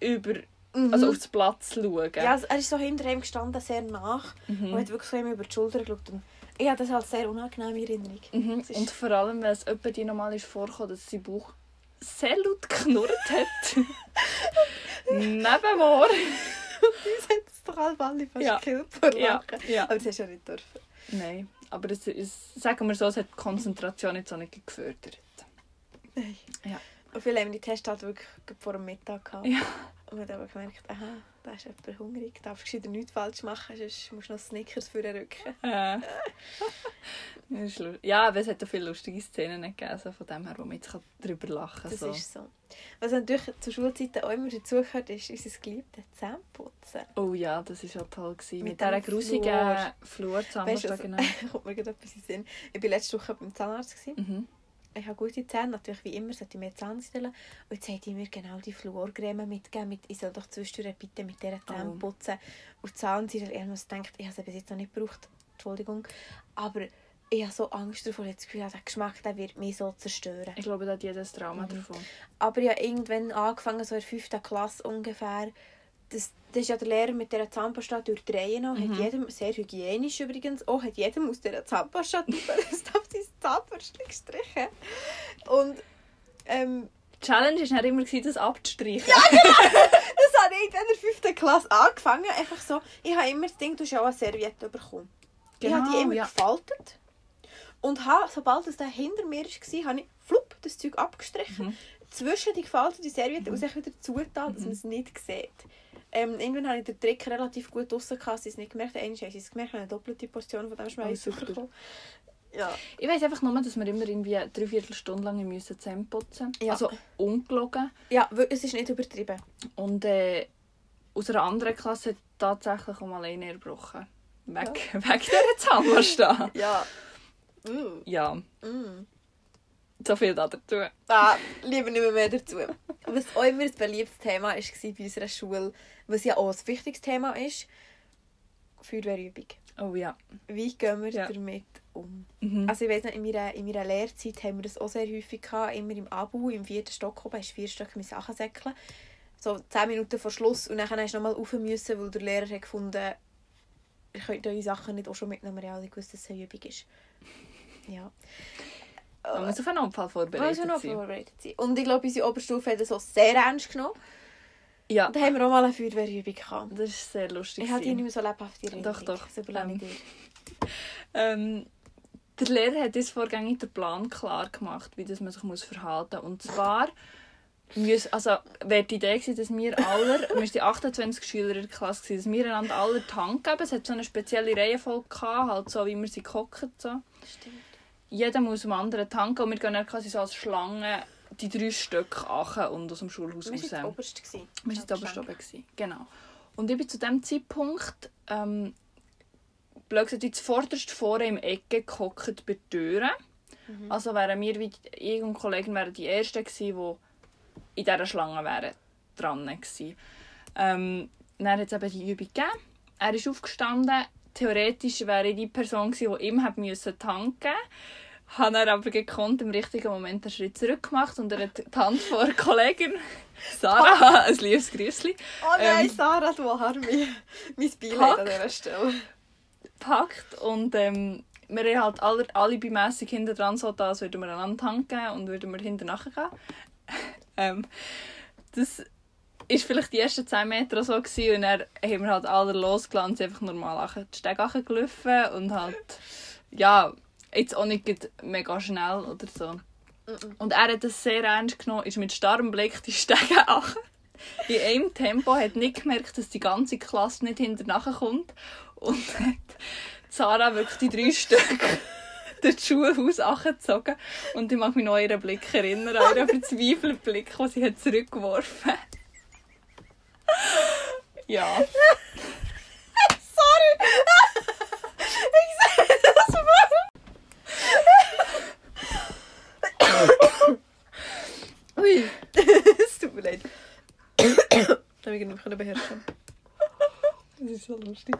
Speaker 1: über,
Speaker 2: Mhm.
Speaker 1: also aufs Platz schauen.
Speaker 2: ja, also er ist so hinter ihm gestanden, sehr nach.
Speaker 1: Mhm.
Speaker 2: Und hat wirklich so ihm über die Schulter geschaut. Und ich habe das als sehr unangenehme Erinnerung.
Speaker 1: Mhm.
Speaker 2: Ist-
Speaker 1: Und vor allem, wenn es etwa die normal ist vorgekommen, dass sein Bauch sehr laut geknurrt hat. Neben mir.
Speaker 2: Uns hat es doch alle alle fast
Speaker 1: Ja.
Speaker 2: gekillt vor
Speaker 1: Ja, ja.
Speaker 2: Aber das hast du ja nicht dürfen.
Speaker 1: Nein, aber es, es, sagen wir so, es hat die Konzentration jetzt auch nicht gefördert.
Speaker 2: Nein.
Speaker 1: Ja.
Speaker 2: Und viele haben die Tests halt wirklich vor dem Mittag gehabt.
Speaker 1: Ja.
Speaker 2: Und man hat aber gemerkt, aha, da ist jemand hungrig, du darfst gescheiter nichts falsch machen, sonst musst du noch Snickers für den Rücken.
Speaker 1: Lu- ja, aber es hat auch viele lustige Szenen gegeben, so von dem her, wo man jetzt darüber lachen kann.
Speaker 2: Das
Speaker 1: So.
Speaker 2: ist so. Was natürlich zur Schulzeit auch immer dazugehört, ist unser geliebtes Zähneputzen.
Speaker 1: Oh ja, das war auch toll. Gewesen.
Speaker 2: Mit
Speaker 1: Mit, dieser grusigen
Speaker 2: Flur.
Speaker 1: Flur
Speaker 2: Weißt
Speaker 1: zusammen.
Speaker 2: du, also-
Speaker 1: genau.
Speaker 2: Kommt mir gerade etwas in den Sinn. Ich war letzte Woche beim Zahnarzt. Gewesen.
Speaker 1: Mhm.
Speaker 2: Ich habe gute Zähne, natürlich wie immer, sollte ich mir Zahnstellen. Und jetzt hat die mir genau die Fluorcreme mitgegeben. Mit, ich soll doch zwischendurch bitte mit dieser Zähne
Speaker 1: Oh.
Speaker 2: putzen. Und Zahnseide, ich habe gedacht, ich habe sie bis jetzt noch nicht gebraucht. Entschuldigung. Aber ich habe so Angst davor, ich habe das Gefühl, der Geschmack der wird mich so zerstören.
Speaker 1: Ich glaube, da hat jedes Trauma
Speaker 2: Mhm.
Speaker 1: davon.
Speaker 2: Aber habe irgendwann angefangen, so in der 5. Klasse ungefähr. Das, das ist ja der Lehrer mit dieser Zahnpasta durch die Reihe noch.
Speaker 1: Mhm.
Speaker 2: Hat jedem, sehr hygienisch übrigens, auch hat jedem aus dieser Zahnpasta das auf sein Zahnbürstchen gestrichen. Und ähm,
Speaker 1: Die Challenge war immer, das abzustreichen.
Speaker 2: das habe ich in der 5. Klasse angefangen. Einfach so, ich habe immer das Ding, du hast ja auch eine Serviette bekommen. ich habe die
Speaker 1: Genau,
Speaker 2: immer
Speaker 1: ja.
Speaker 2: gefaltet. Und habe, sobald es da hinter mir war, habe ich flupp, das Zeug abgestrichen.
Speaker 1: Mhm.
Speaker 2: Zwischen die gefaltete Serviette und sich wieder zugetan,
Speaker 1: Mhm.
Speaker 2: dass man es nicht sieht. Ähm, irgendwann hatte ich den Trick relativ gut draussen, dass sie es nicht gemerkt haben. Einmal haben sie es gemerkt, ich habe eine doppelte Portion von dem Schmeiß
Speaker 1: Oh.
Speaker 2: Ja.
Speaker 1: Ich weiß einfach nur, dass wir immer irgendwie drei Viertelstunde lang müssen Zähne putzen
Speaker 2: Ja.
Speaker 1: Also ungelogen.
Speaker 2: ja, es ist nicht übertrieben.
Speaker 1: Und äh, aus einer anderen Klasse hat tatsächlich um alleine erbrochen. Weg, weg dieser Zahnpasta.
Speaker 2: Ja. Uh.
Speaker 1: Ja,
Speaker 2: Mm.
Speaker 1: so viel dazu.
Speaker 2: Da lieber nicht mehr, mehr dazu. Was auch immer ein beliebtes Thema war bei unserer Schule, was ja auch ein wichtiges Thema ist, Feuerwehrübung.
Speaker 1: Oh ja.
Speaker 2: Wie gehen wir
Speaker 1: Ja.
Speaker 2: damit um?
Speaker 1: Mhm.
Speaker 2: Also ich weiss noch, in meiner, in meiner Lehrzeit haben wir das auch sehr häufig gehabt, immer im Abu, im vierten Stock oben, hast vier Stück mit Sachen säckeln. So zehn Minuten vor Schluss und dann hast du nochmal rauf müssen, weil der Lehrer hat gefunden, ihr könnt eure Sachen nicht auch schon mitnehmen, weil alle gewusst, dass es eine Übung ist. Ja.
Speaker 1: Man muss auf einen
Speaker 2: Man
Speaker 1: vorbereitet
Speaker 2: muss
Speaker 1: sein.
Speaker 2: vorbereitet sein. Und ich glaube, unsere Oberstufe hat das auch sehr ernst genommen.
Speaker 1: Ja,
Speaker 2: da haben wir auch mal eine Feuerwehrübung gehabt.
Speaker 1: das ist sehr lustig.
Speaker 2: Ich habe die nicht mehr so lebhaft Erinnerung.
Speaker 1: Doch, doch.
Speaker 2: Das überlasse ich
Speaker 1: Ähm,
Speaker 2: dir.
Speaker 1: Ähm, der Lehrer hat uns vorgängig den Plan klar gemacht, wie das man sich muss verhalten muss. Und zwar müssen, also, wäre die Idee gewesen, dass wir alle, wir waren die 28 Schüler in der Klasse, gewesen, dass wir einander alle die Hand geben. Es hat so eine spezielle Reihenfolge gehabt, halt so, wie wir sie gucken. So.
Speaker 2: Stimmt.
Speaker 1: Jeder muss dem anderen die Hand geben und wir gehen dann quasi so als Schlange die drei Stück achen und aus dem Schulhaus
Speaker 2: Wir waren
Speaker 1: raus.
Speaker 2: das oberste.
Speaker 1: Wir waren Oberstufe. gewesen, Genau. Und ich bin zu diesem Zeitpunkt, ähm, blöd gesagt, jetzt vorderst vorne im Ecke gehockt bei den Türen.
Speaker 2: Mhm.
Speaker 1: Also wären wir, wie ich und Kollegen, wären die Ersten gewesen, die in dieser Schlange wären dran gewesen. Ähm, dann hat es eben die Übung gegeben. Er ist aufgestanden. Theoretisch wäre ich die Person gewesen, die ihm hätte müssen die Hand geben musste. Habe er aber gekonnt im richtigen Moment einen Schritt zurück gemacht und er hat die Hand vor der Kollegin Sarah, ein liebes Grüßli,
Speaker 2: Oh nein,
Speaker 1: Ähm,
Speaker 2: Sarah, du Harmi. Mein Beileid an dieser Stelle.
Speaker 1: Gepackt und ähm, wir haben halt alle, alle mässig hinten dran so da, als würden wir einander geben und würden wir hinten nachgehen. ähm, das ist vielleicht die ersten 10 Meter so gewesen, und dann haben wir halt alle sind einfach normal nachher die Stege gelaufen und halt, ja, jetzt auch nicht mega schnell oder so. Und er hat das sehr ernst genommen, ist mit starrem Blick die Stege ach. In einem Tempo hat nicht gemerkt, dass die ganze Klasse nicht hinterher kommt und hat Sarah wirklich die drei Stück durch das Schulhaus angezogen. Und ich mag mich noch an ihren Blick erinnern, an ihren verzweifelten Blick, den sie hat zurückgeworfen hat. Ja.
Speaker 2: Sorry! ich sehe das mal.
Speaker 1: Ui.
Speaker 2: es tut mir leid. das habe ich nicht beherrschen.
Speaker 1: Das ist so lustig.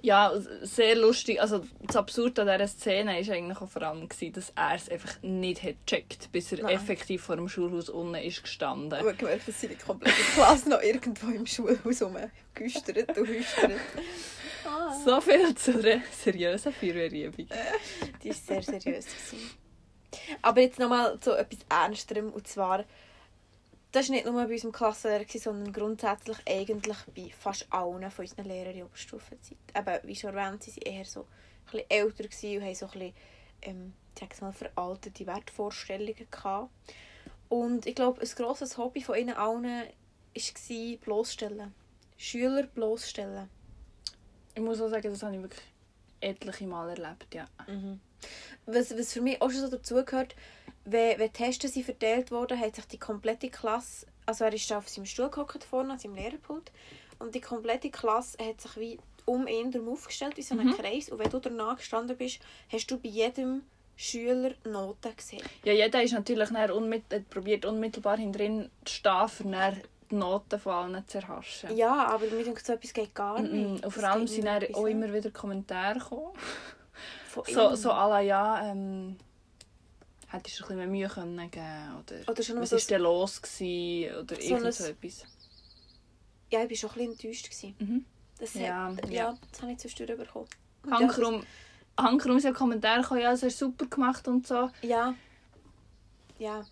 Speaker 1: Ja, sehr lustig. Also das Absurde an dieser Szene war eigentlich auch vor allem, gewesen, dass er es einfach nicht hat gecheckt, bis er
Speaker 2: Nein.
Speaker 1: effektiv vor dem Schulhaus unten ist gestanden.
Speaker 2: Aber gemerkt, dass seine komplette Klasse noch irgendwo im Schulhaus rumgüstert und hüstert. Ah.
Speaker 1: So viel zu einer seriösen Feuerwehrübung.
Speaker 2: Die war sehr seriös. Gewesen. Aber jetzt nochmal zu etwas Ernsterem. Und zwar, das war nicht nur bei unserem Klassenlehrer, sondern grundsätzlich eigentlich bei fast allen von unseren Lehrern in der Oberstufenzeit. Eben, wie schon erwähnt, sie waren eher so ein bisschen älter und haben so ein bisschen, ähm, ich mal, veraltete Wertvorstellungen gehabt. Und ich glaube, ein grosses Hobby von ihnen allen war bloßstellen. Schüler bloßstellen.
Speaker 1: Ich muss auch sagen, das habe ich wirklich etliche Mal erlebt, ja.
Speaker 2: Mhm. Was, was für mich auch schon so dazugehört, wenn, wenn Tests sind verteilt wurden, hat sich die komplette Klasse, also er ist auf seinem Stuhl gehockt vorne, an seinem Lehrerpult, und die komplette Klasse hat sich wie um ihn herum aufgestellt, wie so einen mhm. Kreis, und wenn du danach gestanden bist, hast du bei jedem Schüler Noten gesehen.
Speaker 1: Ja, jeder ist natürlich unmit probiert unmittelbar hinten zu stehen, für die Noten von allen zu erhaschen.
Speaker 2: Ja, aber denke so etwas geht gar nicht. Mm
Speaker 1: -mm. Und vor allem sind auch immer wieder Kommentare gekommen. So, so à la, ja, ähm, hättest du ein bisschen mehr Mühe können geben oder, oder schon was war denn los gewesen, oder so irgend so etwas.
Speaker 2: Ja, ich war schon ein bisschen enttäuscht. Mhm. Das ja, hat, ja. ja, das habe ich zwischendurch bekommen.
Speaker 1: Hankerum, ja, Hankerum sind Kommentare gekommen, ja, es hast super gemacht und so.
Speaker 2: Ja. Ja.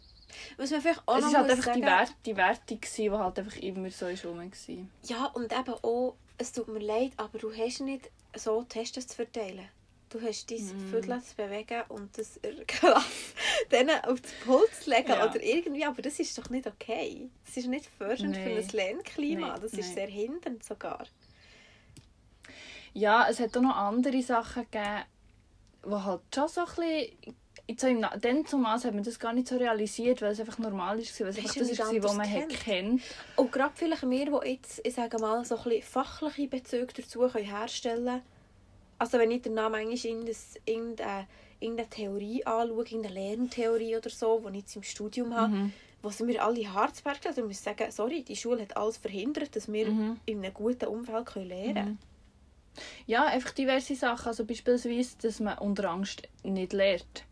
Speaker 2: Was man vielleicht auch
Speaker 1: es war halt einfach sagen, die, Wert, die Wertung, die halt einfach immer so ist rum war.
Speaker 2: Ja, und eben auch, es tut mir leid, aber du hast nicht so Tests zu verteilen. Du hast dein mm. Viertel zu bewegen und das Klasse dann auf das Pult zu legen ja. oder irgendwie, aber das ist doch nicht okay. Das ist nicht fördernd nee. für ein Lernklima, nee. das ist nee. sehr hindernd sogar.
Speaker 1: Ja, es hat auch noch andere Sachen gegeben, die halt schon so ein bisschen so im, dann zumal hat man das gar nicht so realisiert, weil es einfach normal ist, weil es einfach das ist, was man kennt. kennt.
Speaker 2: Und gerade vielleicht wir, die jetzt, ich sage mal, so ein bisschen fachliche Bezüge dazu können herstellen können. Also wenn ich danach manchmal irgendeine, irgendeine Theorie anschaue, irgendeine Lerntheorie oder so, die ich jetzt im Studium habe, mhm. sind wir alle Harzberg also ich muss sagen, sorry, die Schule hat alles verhindert, dass wir mhm. in einem guten Umfeld können lernen können. Mhm.
Speaker 1: Ja, einfach diverse Sachen. Also beispielsweise, dass man unter Angst nicht lernt.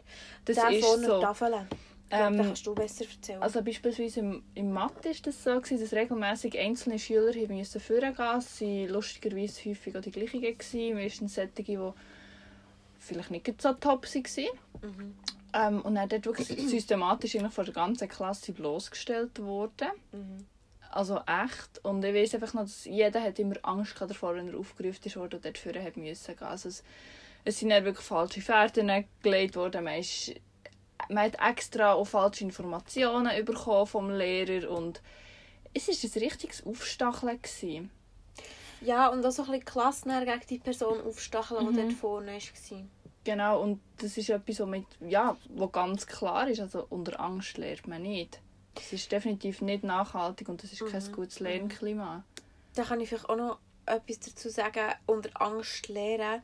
Speaker 1: Das
Speaker 2: Der ist so. Tafeln. Ähm, das kannst du besser erzählen.
Speaker 1: Also beispielsweise im, im Mathe war das so, gewesen, dass regelmäßig einzelne Schüler müssen vorgehen Es waren lustigerweise häufig auch die gleichen. Gewesen. Meistens solche, die vielleicht nicht so top waren. Mhm. Ähm, und dann dort wirklich systematisch von der ganzen Klasse bloßgestellt worden. Mhm. Also echt. Und ich weiß einfach noch, dass jeder hat immer Angst davor, wenn er aufgerufen wurde und dort müssen gehen. Also es, es sind dann wirklich falsche Fährten gelegt worden. Man, ist, man hat extra auch falsche Informationen bekommen vom Lehrer und es war ein richtiges Aufstacheln. Gewesen.
Speaker 2: Ja, und auch so ein bisschen Klassen gegen die Person aufstacheln, die mhm. dort vorne war.
Speaker 1: Genau, und das ist etwas, was, mit, ja, ganz klar ist. Also unter Angst lernt man nicht. Das ist definitiv nicht nachhaltig und das ist kein mhm. gutes Lernklima.
Speaker 2: Da kann ich vielleicht auch noch etwas dazu sagen. Unter Angst lernen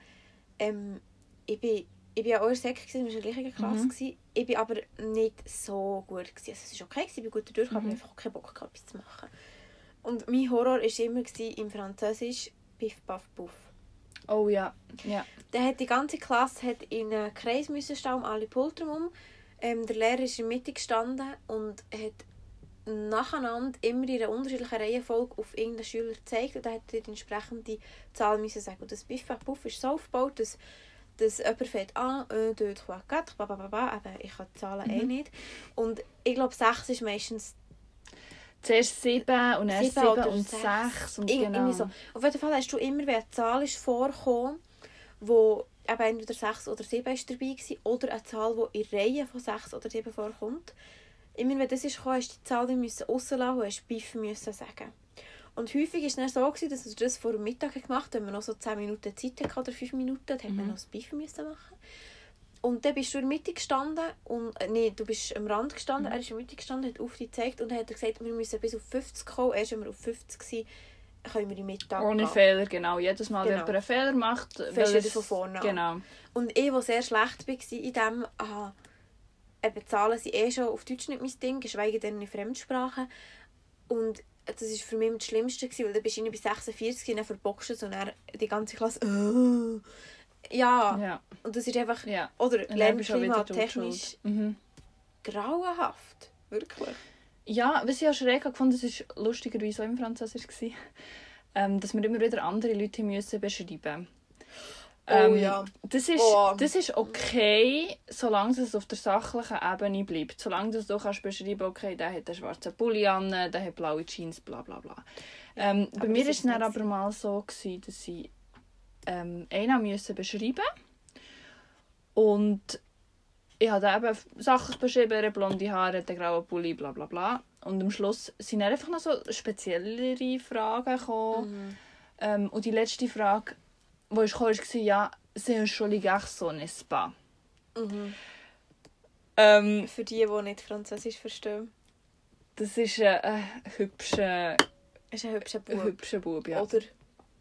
Speaker 2: ähm, ich war ja auch in der Sek, wir waren in der gleichen Klasse. Mhm. Ich war aber nicht so gut. Gewesen. Also es war okay, ich bin gut durch, mhm. aber ich einfach keinen Bock gehabt, etwas zu machen. Und mein Horror war immer im Französisch Piff, Puff, Puff.
Speaker 1: Oh ja, ja.
Speaker 2: Dann hat die ganze Klasse hat in einen Kreis müssen stehen, um alle Pulter um. Ähm, der Lehrer ist in der Mitte gestanden und hat nacheinander immer in einer unterschiedlichen Reihenfolge auf irgendeinen Schüler gezeigt und er hat die entsprechende Zahl müssen sagen. Und das Biff Buff ist so aufgebaut, dass, dass jemand fängt an, 1, 2, 3, 4, babababa, aber ich kann die Zahlen eh mhm. eh nicht. Und ich glaube, 6 ist meistens
Speaker 1: Zuerst 7 und dann 7 und 6. Und genau.
Speaker 2: so. Auf jeden Fall hast du immer, wenn eine Zahl ist vorgekommen, wo eben entweder 6 oder 7 ist dabei war, oder eine Zahl, die in Reihen von 6 oder 7 vorkommt, immer wenn das ist gekommen, hast du die Zahl rauslassen und hast Biff müssen sagen. Und häufig war es so, gewesen, dass du das vor dem Mittag gemacht hast, wenn man noch so 10 Minuten Zeit hatte oder 5 Minuten, dann mhm. mhm. noch das müssen machen. Und dann bist du in der Mitte gestanden und, äh, nee, du bist am Rand gestanden, mhm. er ist in der Mitte gestanden, hat auf dich gezeigt und hat gesagt, wir müssen bis auf 50 kommen, erst wenn wir auf 50 sind, können wir in Mittag
Speaker 1: Ohne gehen. Fehler, genau. Jedes Mal, genau. wenn jemand einen Fehler macht,
Speaker 2: fängst du von vorne
Speaker 1: genau.
Speaker 2: an. Und ich, der sehr schlecht war in dem, aha, eben Zahlen sind eh schon auf Deutsch nicht mein Ding, geschweige denn in Fremdsprachen. Und das war für mich das Schlimmste, gewesen, weil dann bist du bei 46 und dann verbockst du und dann die ganze Klasse oh. ja. ja. Und das ist einfach, ja. oder Lernklima technisch mhm. grauenhaft, wirklich.
Speaker 1: Ja, was ich auch schräg fand, das war lustigerweise auch im Französisch, ähm, dass wir immer wieder andere Leute müssen beschreiben Ähm,
Speaker 2: ja.
Speaker 1: Das ist,
Speaker 2: Oh.
Speaker 1: das ist okay, solange es auf der sachlichen Ebene bleibt. Solange du kannst beschreiben okay, der hat einen schwarzen Pulli an, der hat blaue Jeans, bla bla bla. Ähm, bei mir war
Speaker 2: ist
Speaker 1: es dann aber mal so, gewesen, dass ich ähm, einen müssen beschreiben und ich habe eben Sachen beschrieben, blonde Haare, einen grauen Pulli, bla bla bla. Und am Schluss sind dann einfach noch so speziellere Fragen gekommen.
Speaker 2: Mhm.
Speaker 1: Ähm, und die letzte Frage, die ich kam, war, ja, c'est un joli garçon, n'est-ce pas?
Speaker 2: Mhm.
Speaker 1: Ähm,
Speaker 2: Für die, die nicht Französisch verstehen.
Speaker 1: das ist ein, ein hübscher,
Speaker 2: Ist ein hübscher
Speaker 1: ein
Speaker 2: Bub.
Speaker 1: hübscher Bub, ja.
Speaker 2: Oder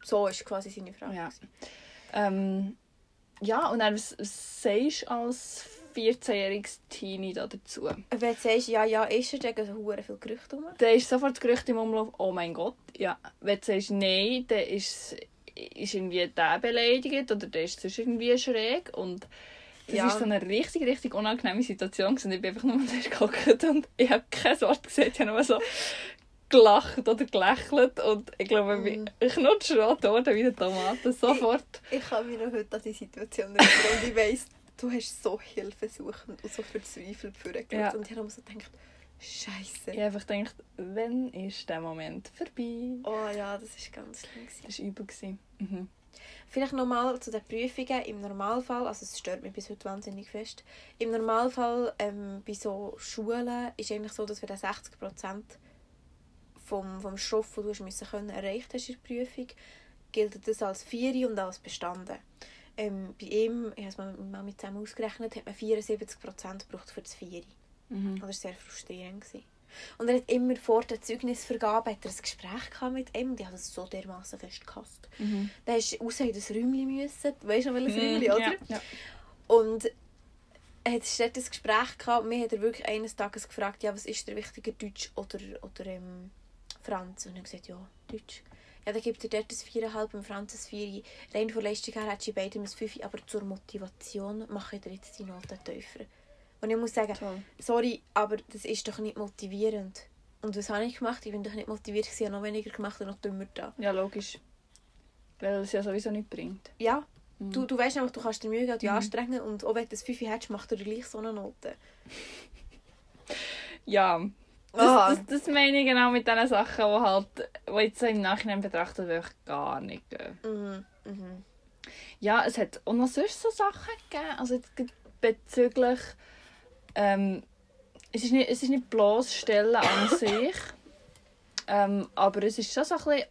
Speaker 2: so ist quasi seine Frage.
Speaker 1: Ja. Ähm, ja, und dann, was, sagst du als 14-jähriges Teenie da dazu?
Speaker 2: Wenn du sagst, ja, ja, ist er, dann gehen viele Gerüchte um.
Speaker 1: Dann ist sofort das Gerücht im Umlauf, oh mein Gott, ja. Wenn du sagst nein, dann ist, ist irgendwie der beleidigt oder der ist sonst irgendwie schräg und das
Speaker 2: Ja.
Speaker 1: war so eine richtig, richtig unangenehme Situation gewesen. ich bin einfach nur geguckt und ich habe kein Wort gesehen, ich habe nur so gelacht oder gelächelt und ich glaube, ich
Speaker 2: Mhm.
Speaker 1: bin knutschrot geworden wie eine Tomate, sofort.
Speaker 2: Ich kann mich noch heute an die Situation erinnern und ich weiss, du hast so hilfesuchend und so verzweifelt vorgeschaut.
Speaker 1: Ja.
Speaker 2: Und ich habe mir so gedacht, Scheiße.
Speaker 1: Ich habe einfach gedacht, wann ist der Moment vorbei?
Speaker 2: Oh ja, das ist ganz schlimm.
Speaker 1: Das war übel. Mhm.
Speaker 2: Vielleicht nochmal zu den Prüfungen. Im Normalfall, also es stört mich bis heute wahnsinnig fest, im Normalfall ähm, bei so Schulen ist eigentlich so, dass wir dann 60% vom, vom Stoff, den du müssen können, erreicht hast in der Prüfung, gilt das als Vieri und als bestanden. Ähm, bei ihm, ich habe es mal mit Mami zusammen ausgerechnet, hat man 74% gebraucht für das Vieri.
Speaker 1: Mhm.
Speaker 2: Das war sehr frustrierend. Gewesen. Und er hat immer vor der Zeugnisvergabe hat er ein Gespräch gehabt mit ihm und ich habe das so dermaßen fest gehasst.
Speaker 1: Mhm.
Speaker 2: Dann du raus in das Räumchen müssen. Weißt du welches Räumchen, oder?
Speaker 1: Ja, ja.
Speaker 2: Und er hat dort ein Gespräch gehabt und mir hat er wirklich eines Tages gefragt, ja, was ist dir wichtiger, Deutsch oder, oder ähm, Franz? Und er hat gesagt, ja, Deutsch. Ja, dann gibt er dort ein 4,5 im Franz ein 4. Rein von Leistung her hättest du bei beidem ein 5, aber zur Motivation mache ich dir jetzt die Noten tiefer. Und ich muss sagen,
Speaker 1: Toll.
Speaker 2: sorry, aber das ist doch nicht motivierend. Und was habe ich gemacht? Ich bin doch nicht motiviert, ich habe noch weniger gemacht und noch dümmer da.
Speaker 1: Ja, logisch. Weil es ja sowieso nicht bringt.
Speaker 2: Ja,
Speaker 1: Mhm.
Speaker 2: du, du weißt einfach, du kannst dir Mühe geben dich
Speaker 1: Mhm.
Speaker 2: anstrengen und auch wenn du das 5 hättest, macht er gleich so eine Note.
Speaker 1: Ja. Das,
Speaker 2: Ah.
Speaker 1: das, das meine ich genau mit diesen Sachen, die halt, die jetzt so im Nachhinein betrachtet wirklich gar nicht gehen.
Speaker 2: Mhm. Mhm.
Speaker 1: Ja, es hat auch noch sonst so Sachen gegeben. Also jetzt bezüglich. Ähm, es, ist nicht, es ist nicht bloß Stellen an sich. Ähm, aber es ist schon so ein bisschen.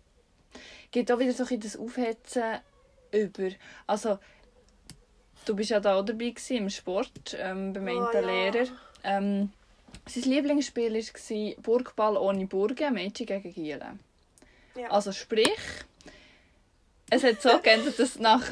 Speaker 1: gibt auch wieder so ein das Aufhetzen über. Also, du bist ja da auch dabei gewesen, im Sport, ähm, beim
Speaker 2: Oh, ja.
Speaker 1: Lehrer. Ähm, sein Lieblingsspiel war Burgball ohne Burgen, Mädchen gegen Gielen.
Speaker 2: Ja.
Speaker 1: Also sprich, es hat so geendet, dass nach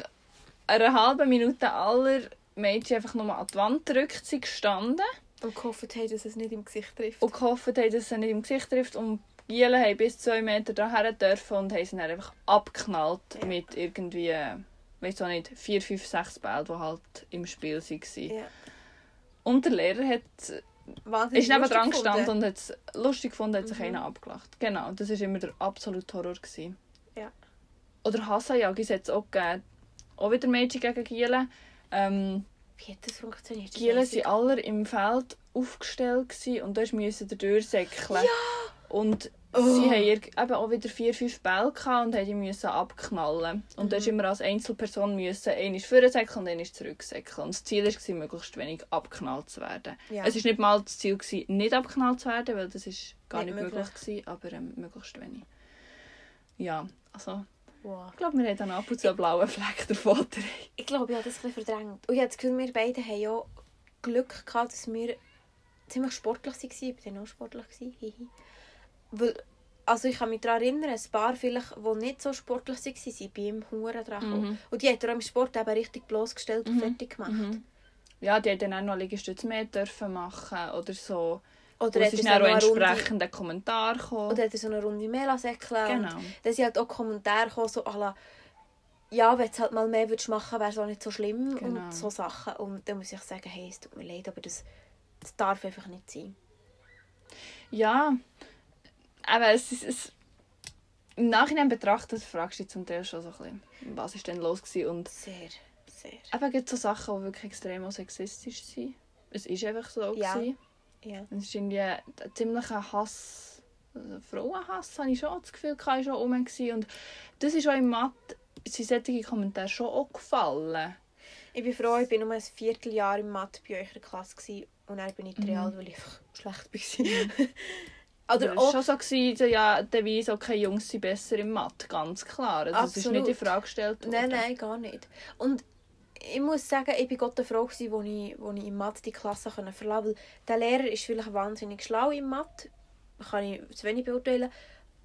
Speaker 1: einer halben Minute aller Mädchen einfach nur an die Wand gedrückt sind gestanden
Speaker 2: Und gehofft haben, dass es nicht im Gesicht trifft.
Speaker 1: und gehofft haben, dass es sie nicht im Gesicht trifft. Und Gielen haben bis zwei Meter daher dürfen und haben sie dann einfach abgeknallt
Speaker 2: Ja.
Speaker 1: mit irgendwie, weiß auch nicht, vier, fünf, sechs Bällen, die halt im Spiel waren.
Speaker 2: Ja.
Speaker 1: Und der Lehrer hat,
Speaker 2: Wahnsinnig
Speaker 1: ist neben dran gestanden und hat es lustig gefunden, hat sich
Speaker 2: Mhm.
Speaker 1: einer abgelacht. Genau, das war immer der absolute Horror. Gewesen.
Speaker 2: Ja.
Speaker 1: Oder Hassenjagd hat es auch gegeben. Auch wieder Mädchen gegen Gielen. Ähm,
Speaker 2: Wie hat das funktioniert? Das
Speaker 1: Gielen waren alle im Feld aufgestellt gewesen und du musste da durchsäckeln. Ja! Und
Speaker 2: Oh.
Speaker 1: sie haben eben auch wieder vier, fünf Bälle gehabt und haben die müssen abknallen. Und
Speaker 2: Mhm.
Speaker 1: musst immer als Einzelperson müssen, einmal vorsäckeln und einmal zurücksäckeln. Und das Ziel war, möglichst wenig abknallt zu werden.
Speaker 2: Ja.
Speaker 1: Es war nicht mal das Ziel, gewesen, nicht abknallt zu werden, weil das ist gar
Speaker 2: Nicht
Speaker 1: nicht, möglich, gewesen, aber ähm, möglichst wenig. Ja, also
Speaker 2: Wow.
Speaker 1: ich glaube, wir haben dann ab und zu einen blauen Fleck davon.
Speaker 2: Ich glaube, ich habe das ein bisschen verdrängt. Und ich habe das Gefühl, wir beide haben ja Glück gehabt, dass wir ziemlich sportlich waren. Ich war dann auch sportlich. Weil, also ich kann mich daran erinnern, ein paar vielleicht, die nicht so sportlich waren, sind bei ihm Huren dran.
Speaker 1: Mhm.
Speaker 2: Und die hat er im Sport eben richtig bloßgestellt und
Speaker 1: Mhm.
Speaker 2: fertig gemacht.
Speaker 1: Mhm. Ja, die haben dann auch noch Liegestütz mehr dürfen machen oder so.
Speaker 2: Oder
Speaker 1: es ist dann auch
Speaker 2: noch eine Runde,
Speaker 1: entsprechender Kommentar gekommen.
Speaker 2: oder hat er so eine Runde mehr säckeln
Speaker 1: Genau.
Speaker 2: Dann sind halt auch Kommentare gekommen, so la, ja, wenn du halt mal mehr würdest machen wäre es auch nicht so schlimm
Speaker 1: Genau.
Speaker 2: und so Sachen. Und dann muss ich sagen, hey, es tut mir leid, aber das, das darf einfach nicht sein.
Speaker 1: Ja, aber es ist... Es, Im Nachhinein betrachtet fragst du dich zum Teil schon so ein bisschen, was ist denn los gewesen und
Speaker 2: Sehr. sehr.
Speaker 1: eben gibt so Sachen, die wirklich extrem sexistisch sind. Es ist einfach so.
Speaker 2: Ja.
Speaker 1: gewesen.
Speaker 2: Ja.
Speaker 1: Es ist irgendwie ein ziemlicher Hass, also Frauenhass, habe ich schon das Gefühl, war schon rum. Und das ist auch im Mathe, sind solche Kommentare schon auch gefallen.
Speaker 2: Ich bin froh, ich war nur ein Vierteljahr im Mathe bei euch in der Klasse gewesen, und dann bin ich
Speaker 1: Mhm.
Speaker 2: Real, weil ich einfach schlecht war.
Speaker 1: Oder
Speaker 2: Oder
Speaker 1: ja,
Speaker 2: auch,
Speaker 1: schon so gewesen, ja, der Weiss, okay, Jungs sind besser im Mathe, ganz klar. Also, das ist nicht in Frage gestellt worden.
Speaker 2: Nein, nein, gar nicht. Und ich muss sagen, ich war Gott froh, gewesen, wo ich, wo ich in Mathe die Klasse verlassen konnte. Der Lehrer ist vielleicht wahnsinnig schlau in Mathe, kann ich zu wenig beurteilen,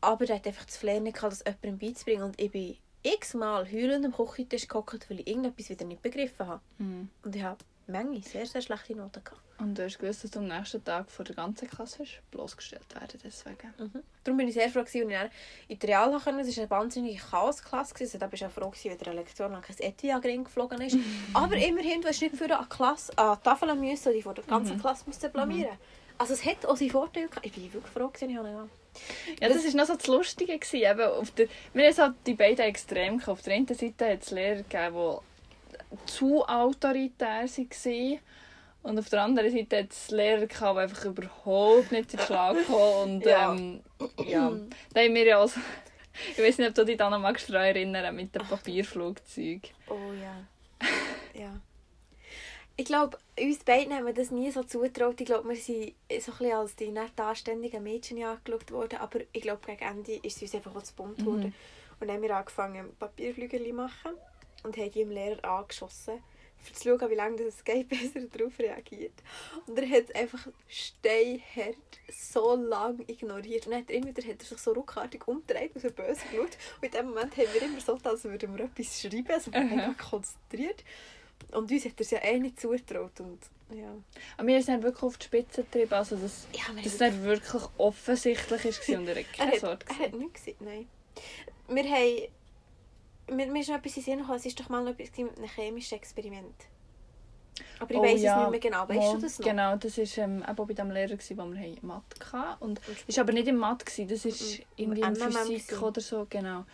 Speaker 2: aber der hat einfach das Flair nicht gehabt, das jemandem beizubringen. Und ich bin x-mal heulend am Küchentisch gehockt, weil ich irgendetwas wieder nicht begriffen habe.
Speaker 1: Hm.
Speaker 2: Und ich habe manchmal sehr, sehr schlechte Noten gehabt.
Speaker 1: Und du hast gewusst, dass du am nächsten Tag von der ganzen Klasse hast bloßgestellt werden deswegen.
Speaker 2: Mhm. Darum bin ich sehr froh, als ich dann in die Real konnte. Es war eine wahnsinnige Chaosklasse. Also, da bist du auch froh, wenn dir eine Lektion lang ein Ring geflogen ist. Aber immerhin, du hast nicht für eine Klasse an die Tafel müssen, die vor der ganzen
Speaker 1: Mhm.
Speaker 2: Klasse musste blamieren. Also es hat auch seinen Vorteil gehabt. Ich bin wirklich froh, gewesen, ich gehabt.
Speaker 1: Ja, das war noch so das Lustige. Gewesen. Eben auf der, wir haben so die beiden gehabt. Auf der einen Seite hat es Lehrer gegeben, die zu autoritär waren. Und auf der anderen Seite hat es Lehrer gehabt, die einfach überhaupt nicht in Schlag kamen. Und
Speaker 2: Ja.
Speaker 1: ähm, ja, da haben wir ja auch Ich weiß nicht, ob du dich da noch magst daran erinnern mit dem Papierflugzeug.
Speaker 2: Oh ja. ja. Ich glaube, uns beiden haben wir das nie so zugetraut. Ich glaube, wir sind so ein bisschen als die nicht anständigen Mädchen angeschaut worden. Aber ich glaube, gegen Ende ist es uns einfach auch zu bunt
Speaker 1: Mhm.
Speaker 2: geworden. Und dann haben wir angefangen, Papierflügel zu machen und haben die im Lehrer angeschossen, um zu schauen, wie lange das geht, bis er darauf reagiert. Und er hat es einfach steinhart so lange ignoriert. Und dann hat er immer wieder hat er sich so ruckartig umgedreht und so böse geschaut. Und in dem Moment haben wir immer so, getan, als würden wir etwas schreiben, also
Speaker 1: Aha.
Speaker 2: mega konzentriert. Und uns hat er es ja eh nicht zugetraut. Und, ja.
Speaker 1: Aber wir sind wirklich auf die Spitze getrieben, also dass
Speaker 2: Ja, wir
Speaker 1: das
Speaker 2: haben-
Speaker 1: nicht wirklich offensichtlich war und er hat
Speaker 2: er
Speaker 1: keine
Speaker 2: hat,
Speaker 1: Sorge
Speaker 2: er hat nichts gesagt, nein. Wir haben... Mir, mir ist noch etwas in Sinn gekommen, es war doch mal noch etwas mit einem chemischen Experiment. Aber ich
Speaker 1: Oh
Speaker 2: weiss
Speaker 1: ja,
Speaker 2: es nicht mehr genau. Weißt
Speaker 1: Mal,
Speaker 2: du das noch?
Speaker 1: Genau, das war ähm, auch bei dem Lehrer, gewesen, wo wir haben Mathe hatten. Und es war aber nicht im Mathe, gewesen, das war irgendwie
Speaker 2: Im
Speaker 1: in Physik oder so, genau.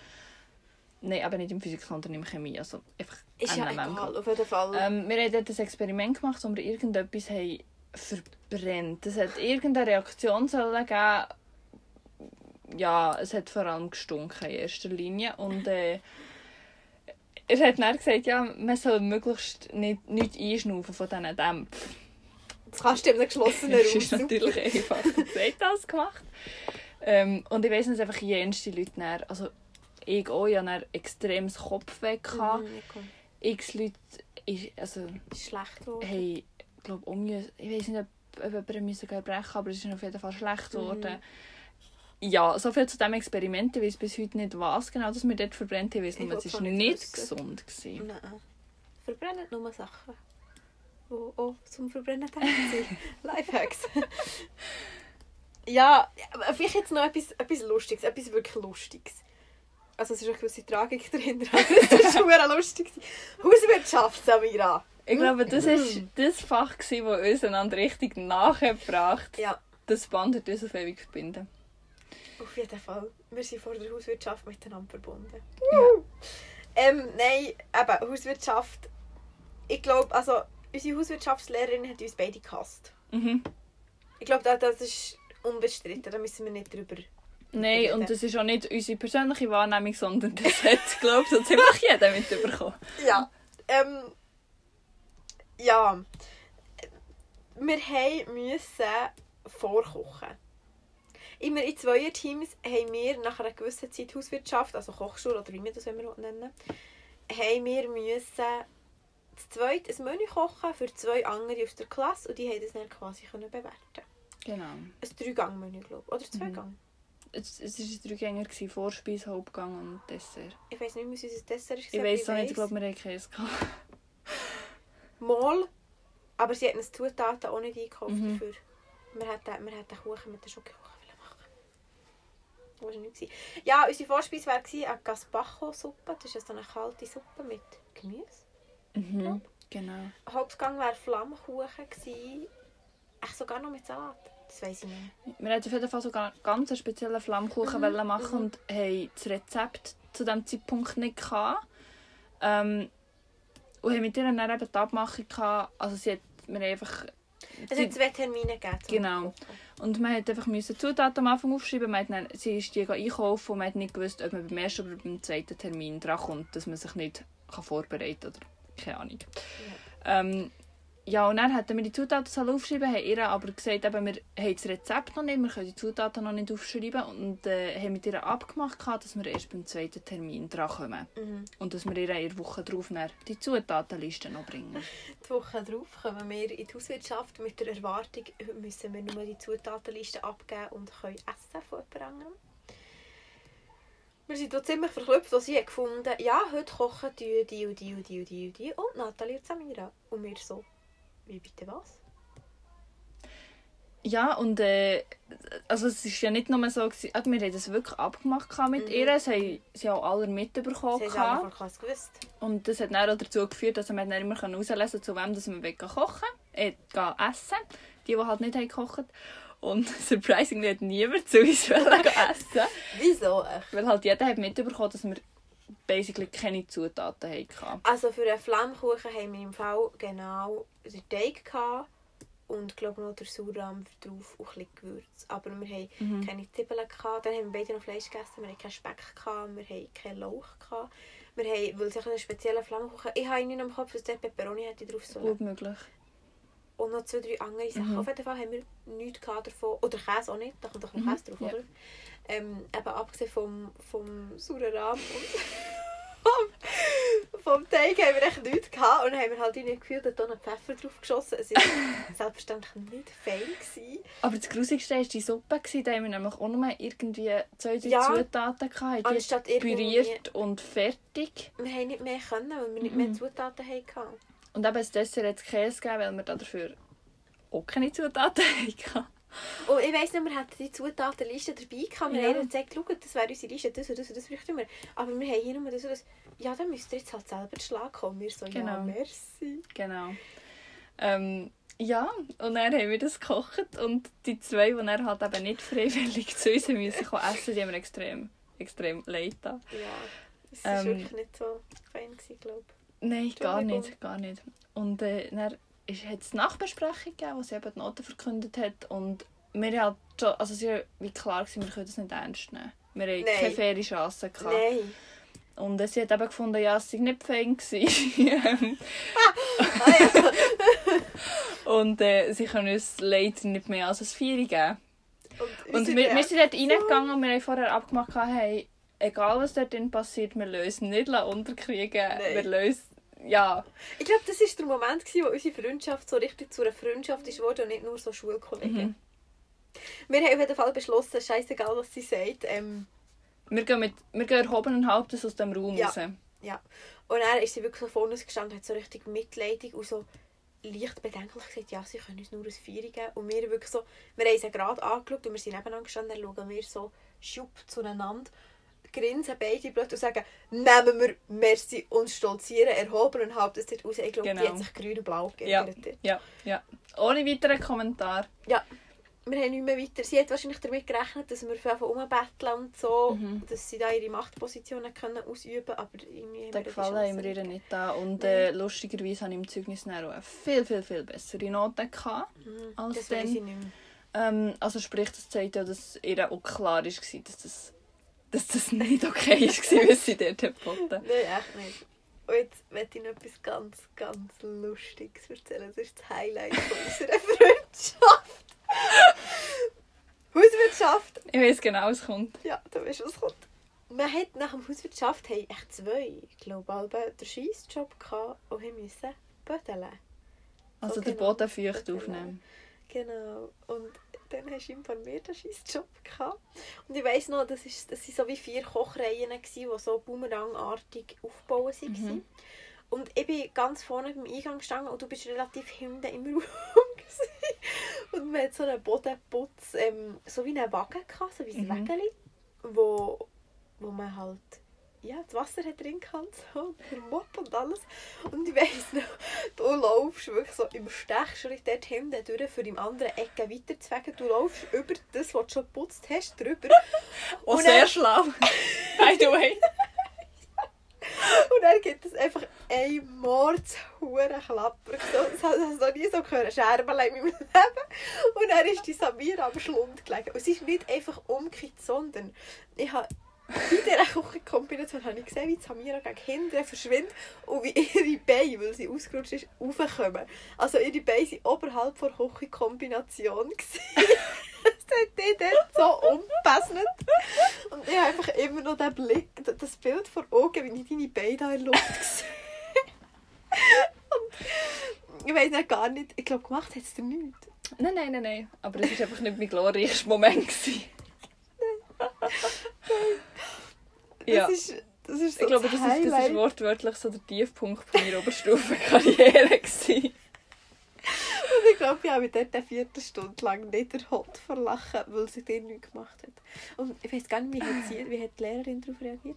Speaker 1: Nein, aber nicht in Physik, sondern in Chemie, also einfach
Speaker 2: Ist ja egal, auf jeden Fall.
Speaker 1: Ähm, wir haben dort ein Experiment gemacht, wo wir irgendetwas haben verbrennt. Es hat irgendeine Reaktion sollen geben. Ja, es hat vor allem gestunken in erster Linie. Und äh, er hat dann gesagt, ja, man soll möglichst nicht, nicht einschnaufen von diesen Dämpfen.
Speaker 2: das kannst du in einem geschlossenen
Speaker 1: Das
Speaker 2: Raum.
Speaker 1: ist natürlich einfach gesagt, das gemacht. Ähm, und ich weiss, dass einfach jenste Leute dann, also ich auch, ich hatte extremes Kopfweh.
Speaker 2: Mhm.
Speaker 1: X Leute, also
Speaker 2: Ist schlecht geworden.
Speaker 1: hey, ich glaube, um, ich weiß nicht, ob, ob jemand müssen erbrechen aber es ist auf jeden Fall schlecht
Speaker 2: Mhm.
Speaker 1: Ja, so viel zu diesem Experiment. Ich weiß bis heute nicht, was genau das wir dort verbrennt haben. Ich es war
Speaker 2: nicht wissen.
Speaker 1: gesund. Gewesen.
Speaker 2: Nein. Verbrennen nur Sachen, die auch zum Verbrennen da sind. Lifehacks. ja, vielleicht jetzt noch etwas, etwas Lustiges, etwas wirklich Lustiges. Also es ist eine gewisse Tragik dahinter, aber es ist schon lustig. Hauswirtschaft, Samira.
Speaker 1: Ich glaube, das war
Speaker 2: Mhm.
Speaker 1: das Fach, das uns einander richtig nachgebracht
Speaker 2: Ja,
Speaker 1: Das Band hat uns auf ewig verbinden.
Speaker 2: Auf jeden Fall. Wir sind vor der Hauswirtschaft miteinander verbunden.
Speaker 1: Ja.
Speaker 2: Ähm, nein, eben, Hauswirtschaft. Ich glaube, also, unsere Hauswirtschaftslehrerin hat uns beide gehasst.
Speaker 1: Mhm.
Speaker 2: Ich glaube, das, das ist unbestritten. Da müssen wir nicht drüber.
Speaker 1: Nein,
Speaker 2: Reden.
Speaker 1: und das ist auch nicht unsere persönliche Wahrnehmung, sondern das hat, glaube ich, so ziemlich jeder mitbekommen.
Speaker 2: Ja. Ähm, ja. Wir müssen vorkochen. Immer in Zweierteams haben wir nach einer gewissen Zeit Hauswirtschaft, also Kochschule oder wie wir das immer nennen, haben wir müssen zu zweit ein Menü kochen für zwei andere aus der Klasse und die haben das dann quasi können bewerten.
Speaker 1: Genau.
Speaker 2: Ein Dreigang-Menü, glaube ich. Oder zwei
Speaker 1: Mhm.
Speaker 2: Gang.
Speaker 1: Es es war ein Dreigänger, gewesen, Vorspeise, Hauptgang und Dessert.
Speaker 2: Ich weiß nicht, wie unser Dessert war.
Speaker 1: Ich weiß auch nicht, ich glaube, wir haben Käse.
Speaker 2: Mal. Aber sie hatten uns die Zutaten auch nicht eingekauft
Speaker 1: Mhm.
Speaker 2: dafür. Wir hätten, wir hätten Kuchen mit der machen Das war nicht. Ja, unsere Vorspeise war eine Gaspacho-Suppe. Das ist so eine kalte Suppe mit Gemüse.
Speaker 1: Mhm. Genau.
Speaker 2: Hauptgang war Flammkuchen. Echt sogar noch mit Salat. Das weiß ich nicht.
Speaker 1: Wir wollten auf jeden Fall so ga- ganz einen speziellen Flammkuchen
Speaker 2: Mhm,
Speaker 1: machen
Speaker 2: mhm.
Speaker 1: und haben das Rezept zu diesem Zeitpunkt nicht gehabt. Ähm, Und haben mit ihr dann eben die Abmachung gehabt, also sie hat mir einfach...
Speaker 2: Es hat zwei Termine gegeben.
Speaker 1: Genau. Und man hat einfach müssen Zutaten am Anfang aufschreiben. Man hat dann, sie ist die einkaufen und man hat nicht gewusst, ob man beim ersten oder beim zweiten Termin drankommt, dass man sich nicht kann vorbereiten kann oder keine Ahnung. Ähm, ja, und dann hatten wir die Zutaten sollen aufschreiben, haben ihr aber gesagt, eben, wir haben das Rezept noch nicht, wir können die Zutaten noch nicht aufschreiben und äh, haben mit ihr abgemacht, dass wir erst beim zweiten Termin drankommen.
Speaker 2: Mhm.
Speaker 1: Und dass wir ihr in der Woche drauf dann die Zutatenliste noch bringen.
Speaker 2: Die Woche darauf kommen wir in die Hauswirtschaft mit der Erwartung, heute müssen wir nur die Zutatenliste abgeben und können essen von jemand. Wir sind da ziemlich verklüpft, als hat gefunden ja, heute kochen die, die und die und die und die und die und Nathalie und Samira. Und wir so, wie bitte was?
Speaker 1: Ja, und äh, also es ist ja nicht nur so, gewesen, also wir haben das wirklich abgemacht mit
Speaker 2: Mhm.
Speaker 1: ihr, sie haben, sie haben alle mitbekommen.
Speaker 2: Sie haben von gewusst.
Speaker 1: Und das hat dann auch dazu geführt, dass wir dann immer herauslesen konnten, zu wem dass wollen kochen äh, gehen essen. Die, die halt nicht haben gekocht Und surprisingly hat niemand zu uns essen.
Speaker 2: Wieso?
Speaker 1: Weil halt jeder hat mitbekommen, dass wir basically keine Zutaten hatten.
Speaker 2: Also für einen Flammkuchen haben wir im Fall genau den Teig gehabt und glaube noch der Sauerrahm drauf und ein bisschen Gewürz. Aber wir haben
Speaker 1: Mhm.
Speaker 2: keine Zwiebeln gehabt. Dann haben wir beide noch Fleisch gegessen. Wir haben keinen Speck gehabt. Wir haben keinen Lauch gehabt. Wir haben, weil es ein spezieller Flammkuchen Ich habe ihn im Kopf, dass der Peperoni hätte drauf sollen.
Speaker 1: Gut möglich.
Speaker 2: Und noch zwei, drei andere Sachen.
Speaker 1: Mhm.
Speaker 2: Auf jeden Fall haben wir nichts davon. Oder Käse auch nicht. Da kommt doch noch
Speaker 1: Mhm,
Speaker 2: Käse drauf,
Speaker 1: ja.
Speaker 2: oder? Ähm, eben abgesehen vom, vom Sauerrahm und vom, vom Teig haben wir echt nichts gehabt. Und haben wir halt nicht gefühlt, dass da noch Pfeffer drauf geschossen Es war selbstverständlich nicht fein. Gewesen.
Speaker 1: Aber das Grusigste war die Suppe. gewesen. Da haben wir nämlich auch nur irgendwie zwei, drei
Speaker 2: Ja.
Speaker 1: Zutaten gehabt.
Speaker 2: Anstatt
Speaker 1: püriert und fertig.
Speaker 2: Wir haben nicht mehr können, weil wir nicht mehr Zutaten hatten.
Speaker 1: Und eben das Dessert hat es Käse gegeben, weil wir da dafür auch keine Zutaten hatten.
Speaker 2: Und ich weiss nicht, wir hatten die Zutatenliste dabei gehabt. Wir
Speaker 1: Ja.
Speaker 2: haben gesagt, schau, das wäre unsere Liste, das und das und das bräuchten wir. Aber wir haben hier nur das und das. Ja, dann müsst ihr jetzt halt selber Schlag kommen. Wir so, ja,
Speaker 1: Genau.
Speaker 2: merci.
Speaker 1: Genau. Ähm, ja, und dann haben wir das gekocht und die zwei, die dann halt eben nicht freiwillig zu uns müssen kommen essen, die haben mir extrem, extrem leid getan.
Speaker 2: Ja, es war
Speaker 1: Ähm,
Speaker 2: wirklich nicht so fein, glaube
Speaker 1: Nein, gar nicht, gar nicht. Und äh, dann ist- hat es Nachbesprechung gegeben, wo sie eben die Noten verkündet hat und wir halt schon, also es war wie klar, gewesen, wir können das nicht ernst nehmen. Wir haben
Speaker 2: Nein.
Speaker 1: keine faire Chance gehabt.
Speaker 2: Nein.
Speaker 1: Und sie hat eben gefunden, ja, es sei nicht fein gewesen.
Speaker 2: Ah,
Speaker 1: und äh, sie können uns leider nicht mehr als ein Vieri geben.
Speaker 2: Und,
Speaker 1: Und wir, wir sind dort reingegangen und wir haben vorher abgemacht, hey, egal was dort passiert, wir lösen nicht unterkriegen.
Speaker 2: Nein.
Speaker 1: Wir lösen, ja,
Speaker 2: Ich glaube, das war der Moment, gewesen, wo unsere Freundschaft so richtig zu einer Freundschaft ist geworden und nicht nur so Schulkollegen.
Speaker 1: Mhm.
Speaker 2: Wir haben auf jeden Fall beschlossen, scheißegal was sie sagt. Ähm,
Speaker 1: wir gehen, mit, wir gehen erhobenen Hauptes aus dem Raum
Speaker 2: Ja.
Speaker 1: raus.
Speaker 2: Ja. Und dann ist sie wirklich so vor uns gestanden, hat so richtig mitleidig und so leicht bedenklich gesagt, ja, sie können uns nur ein Vieri geben. Und wir wirklich so, wir haben sie gerade angeschaut und wir sind nebeneinander gestanden, dann schauen wir so schupp zueinander, grinsen beide blöd und sagen, nehmen wir Merci und stolzieren, erhobenen Hauptes dort raus. Ich glaube,
Speaker 1: Genau.
Speaker 2: die hat sich grün und blau
Speaker 1: Ja.
Speaker 2: geärgert.
Speaker 1: Ja, ja. Ohne weiteren Kommentar.
Speaker 2: Wir haben nicht mehr weiter, sie hat wahrscheinlich damit gerechnet, dass wir von rumbetteln und so,
Speaker 1: Mhm.
Speaker 2: dass sie da ihre Machtpositionen können ausüben können, aber irgendwie
Speaker 1: Den Gefallen haben wir ihr
Speaker 2: nicht.
Speaker 1: da. Und äh, lustigerweise habe ich im Zeugnis eine viel, viel, viel bessere Note gehabt.
Speaker 2: Mhm.
Speaker 1: als
Speaker 2: Das
Speaker 1: dann. Ähm, also sprich, das zeigt ja, dass ihr auch klar war, dass das, dass das nicht okay war, was sie dort geboten
Speaker 2: Nein, echt nicht. Und jetzt möchte ich noch etwas ganz, ganz Lustiges erzählen. Das ist das Highlight unserer Freundschaft. Hauswirtschaft.
Speaker 1: Ich weiß genau, was kommt.
Speaker 2: Ja, da weißt du, was kommt. Man hat nach dem Hauswirtschaft haben echt zwei, alle den Scheissjob gehabt und haben müssen bödeln.
Speaker 1: Also
Speaker 2: So
Speaker 1: den
Speaker 2: genau.
Speaker 1: Boden feucht
Speaker 2: Genau.
Speaker 1: aufnehmen.
Speaker 2: Genau. Und dann hast du von mir den Scheissjob gehabt. Und ich weiss noch, das, ist, das waren so wie vier Kochreihen, gewesen, die so boomerangartig aufgebaut waren.
Speaker 1: Mhm.
Speaker 2: Und ich bin ganz vorne beim Eingang gestanden und du bist relativ hinten im Raum. und man hat so einen Bodenputz, ähm, so wie einen Wagen gehabt, so wie ein
Speaker 1: Mhm.
Speaker 2: Wägeli, wo, wo man halt ja, das Wasser hat drin gehabt, so, der Mob und alles. Und ich weiss noch, du laufst wirklich so im Stechschritt dort hinten durch, für im anderen Ecke weiterzwegen. Du laufst über das, was du schon geputzt hast, drüber.
Speaker 1: Auch
Speaker 2: Und
Speaker 1: sehr
Speaker 2: dann-
Speaker 1: schlau. By the way.
Speaker 2: Und dann gibt es einfach ein Mordshurenklapper. So, das habe ich noch nie so gehört. Scherbenlein in meinem Leben. Und dann ist die Samira am Schlund gelegen. Und sie ist nicht einfach umgekehrt, sondern ich habe in dieser Küchenkombination habe ich gesehen, wie Samira gegen hinten verschwindet und wie ihre Beine, weil sie ausgerutscht ist, raufkommen. Also ihre Beine waren oberhalb der Küchenkombination. das hat dich dort so umgepasselt. Und ich habe einfach immer noch den Blick, das Bild vor Augen, wie ich deine Beine da in der Luft sehe. Und ich weiß ja gar nicht, ich glaube, gemacht hat es dir nichts.
Speaker 1: Nein, nein, nein, nein. Aber es war einfach nicht mein glorreichster Moment. Gewesen.
Speaker 2: Das
Speaker 1: ja.
Speaker 2: ist, das ist so
Speaker 1: Ich glaube,
Speaker 2: das
Speaker 1: das ist, das ist wortwörtlich so der Tiefpunkt meiner Oberstufenkarriere. gewesen.
Speaker 2: Und ich glaube, ich habe mich dort eine Viertelstunde lang nicht der Hot verlachen, weil sie dir nichts gemacht hat. Und ich weiß gar nicht, wie hat, sie, wie hat die Lehrerin darauf reagiert?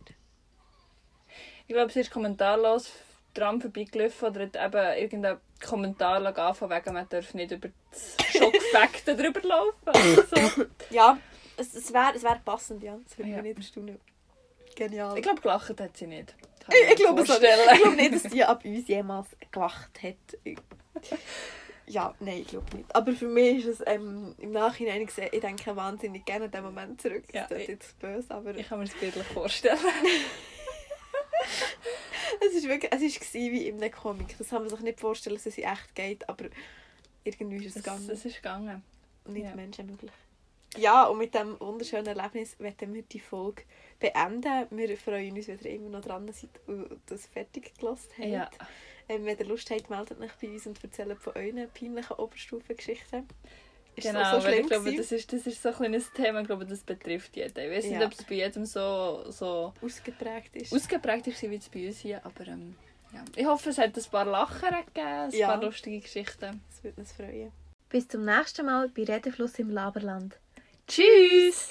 Speaker 1: Ich glaube, sie ist kommentarlos dran vorbeigelaufen oder hat eben irgendeinen Kommentar lassen, von wegen, man darf nicht über das Schockfakten drüber laufen. oder So.
Speaker 2: Ja, es, es wäre es wär passend, ja. Das würde
Speaker 1: Ja.
Speaker 2: mich nicht erstaunen. Genial.
Speaker 1: Ich glaube, gelacht hat sie nicht. Kann
Speaker 2: Ich, ich glaube so. Ich glaube nicht, dass die ab uns jemals gelacht hat. Ja, nein, ich glaube nicht. Aber für mich ist es ähm, im Nachhinein gesehen, ich denke wahnsinnig gerne an den Moment zurück.
Speaker 1: Ja,
Speaker 2: das ist jetzt böse, aber
Speaker 1: Ich kann mir das bildlich vorstellen.
Speaker 2: es ist wirklich, es ist wie in einem Comic. Das kann man sich nicht vorstellen, dass es in echt geht, aber irgendwie ist es
Speaker 1: Es,
Speaker 2: gegangen.
Speaker 1: es ist gegangen.
Speaker 2: und nicht
Speaker 1: ja.
Speaker 2: menschenmöglich. Ja, und mit diesem wunderschönen Erlebnis werden wir die Folge beenden. Wir freuen uns, wenn ihr immer noch dran seid und das fertig gelassen habt.
Speaker 1: Ja.
Speaker 2: Ähm, wenn ihr Lust habt, meldet euch bei uns und erzählt von euren peinlichen Oberstufengeschichten. Ist
Speaker 1: Genau,
Speaker 2: so
Speaker 1: ich glaube, das ist, das ist so ein kleines Thema, ich glaube, das betrifft jeden. Ich weiß nicht,
Speaker 2: Ja.
Speaker 1: ob es bei jedem so, so
Speaker 2: ausgeprägt ist?
Speaker 1: ausgeprägt ist wie es bei uns hier, aber ähm, ja. ich hoffe, es hat ein paar Lacher gegeben, ein
Speaker 2: Ja.
Speaker 1: paar lustige Geschichten.
Speaker 2: das würde uns freuen.
Speaker 3: Bis zum nächsten Mal bei Redefluss im Laberland.
Speaker 1: Tschüss!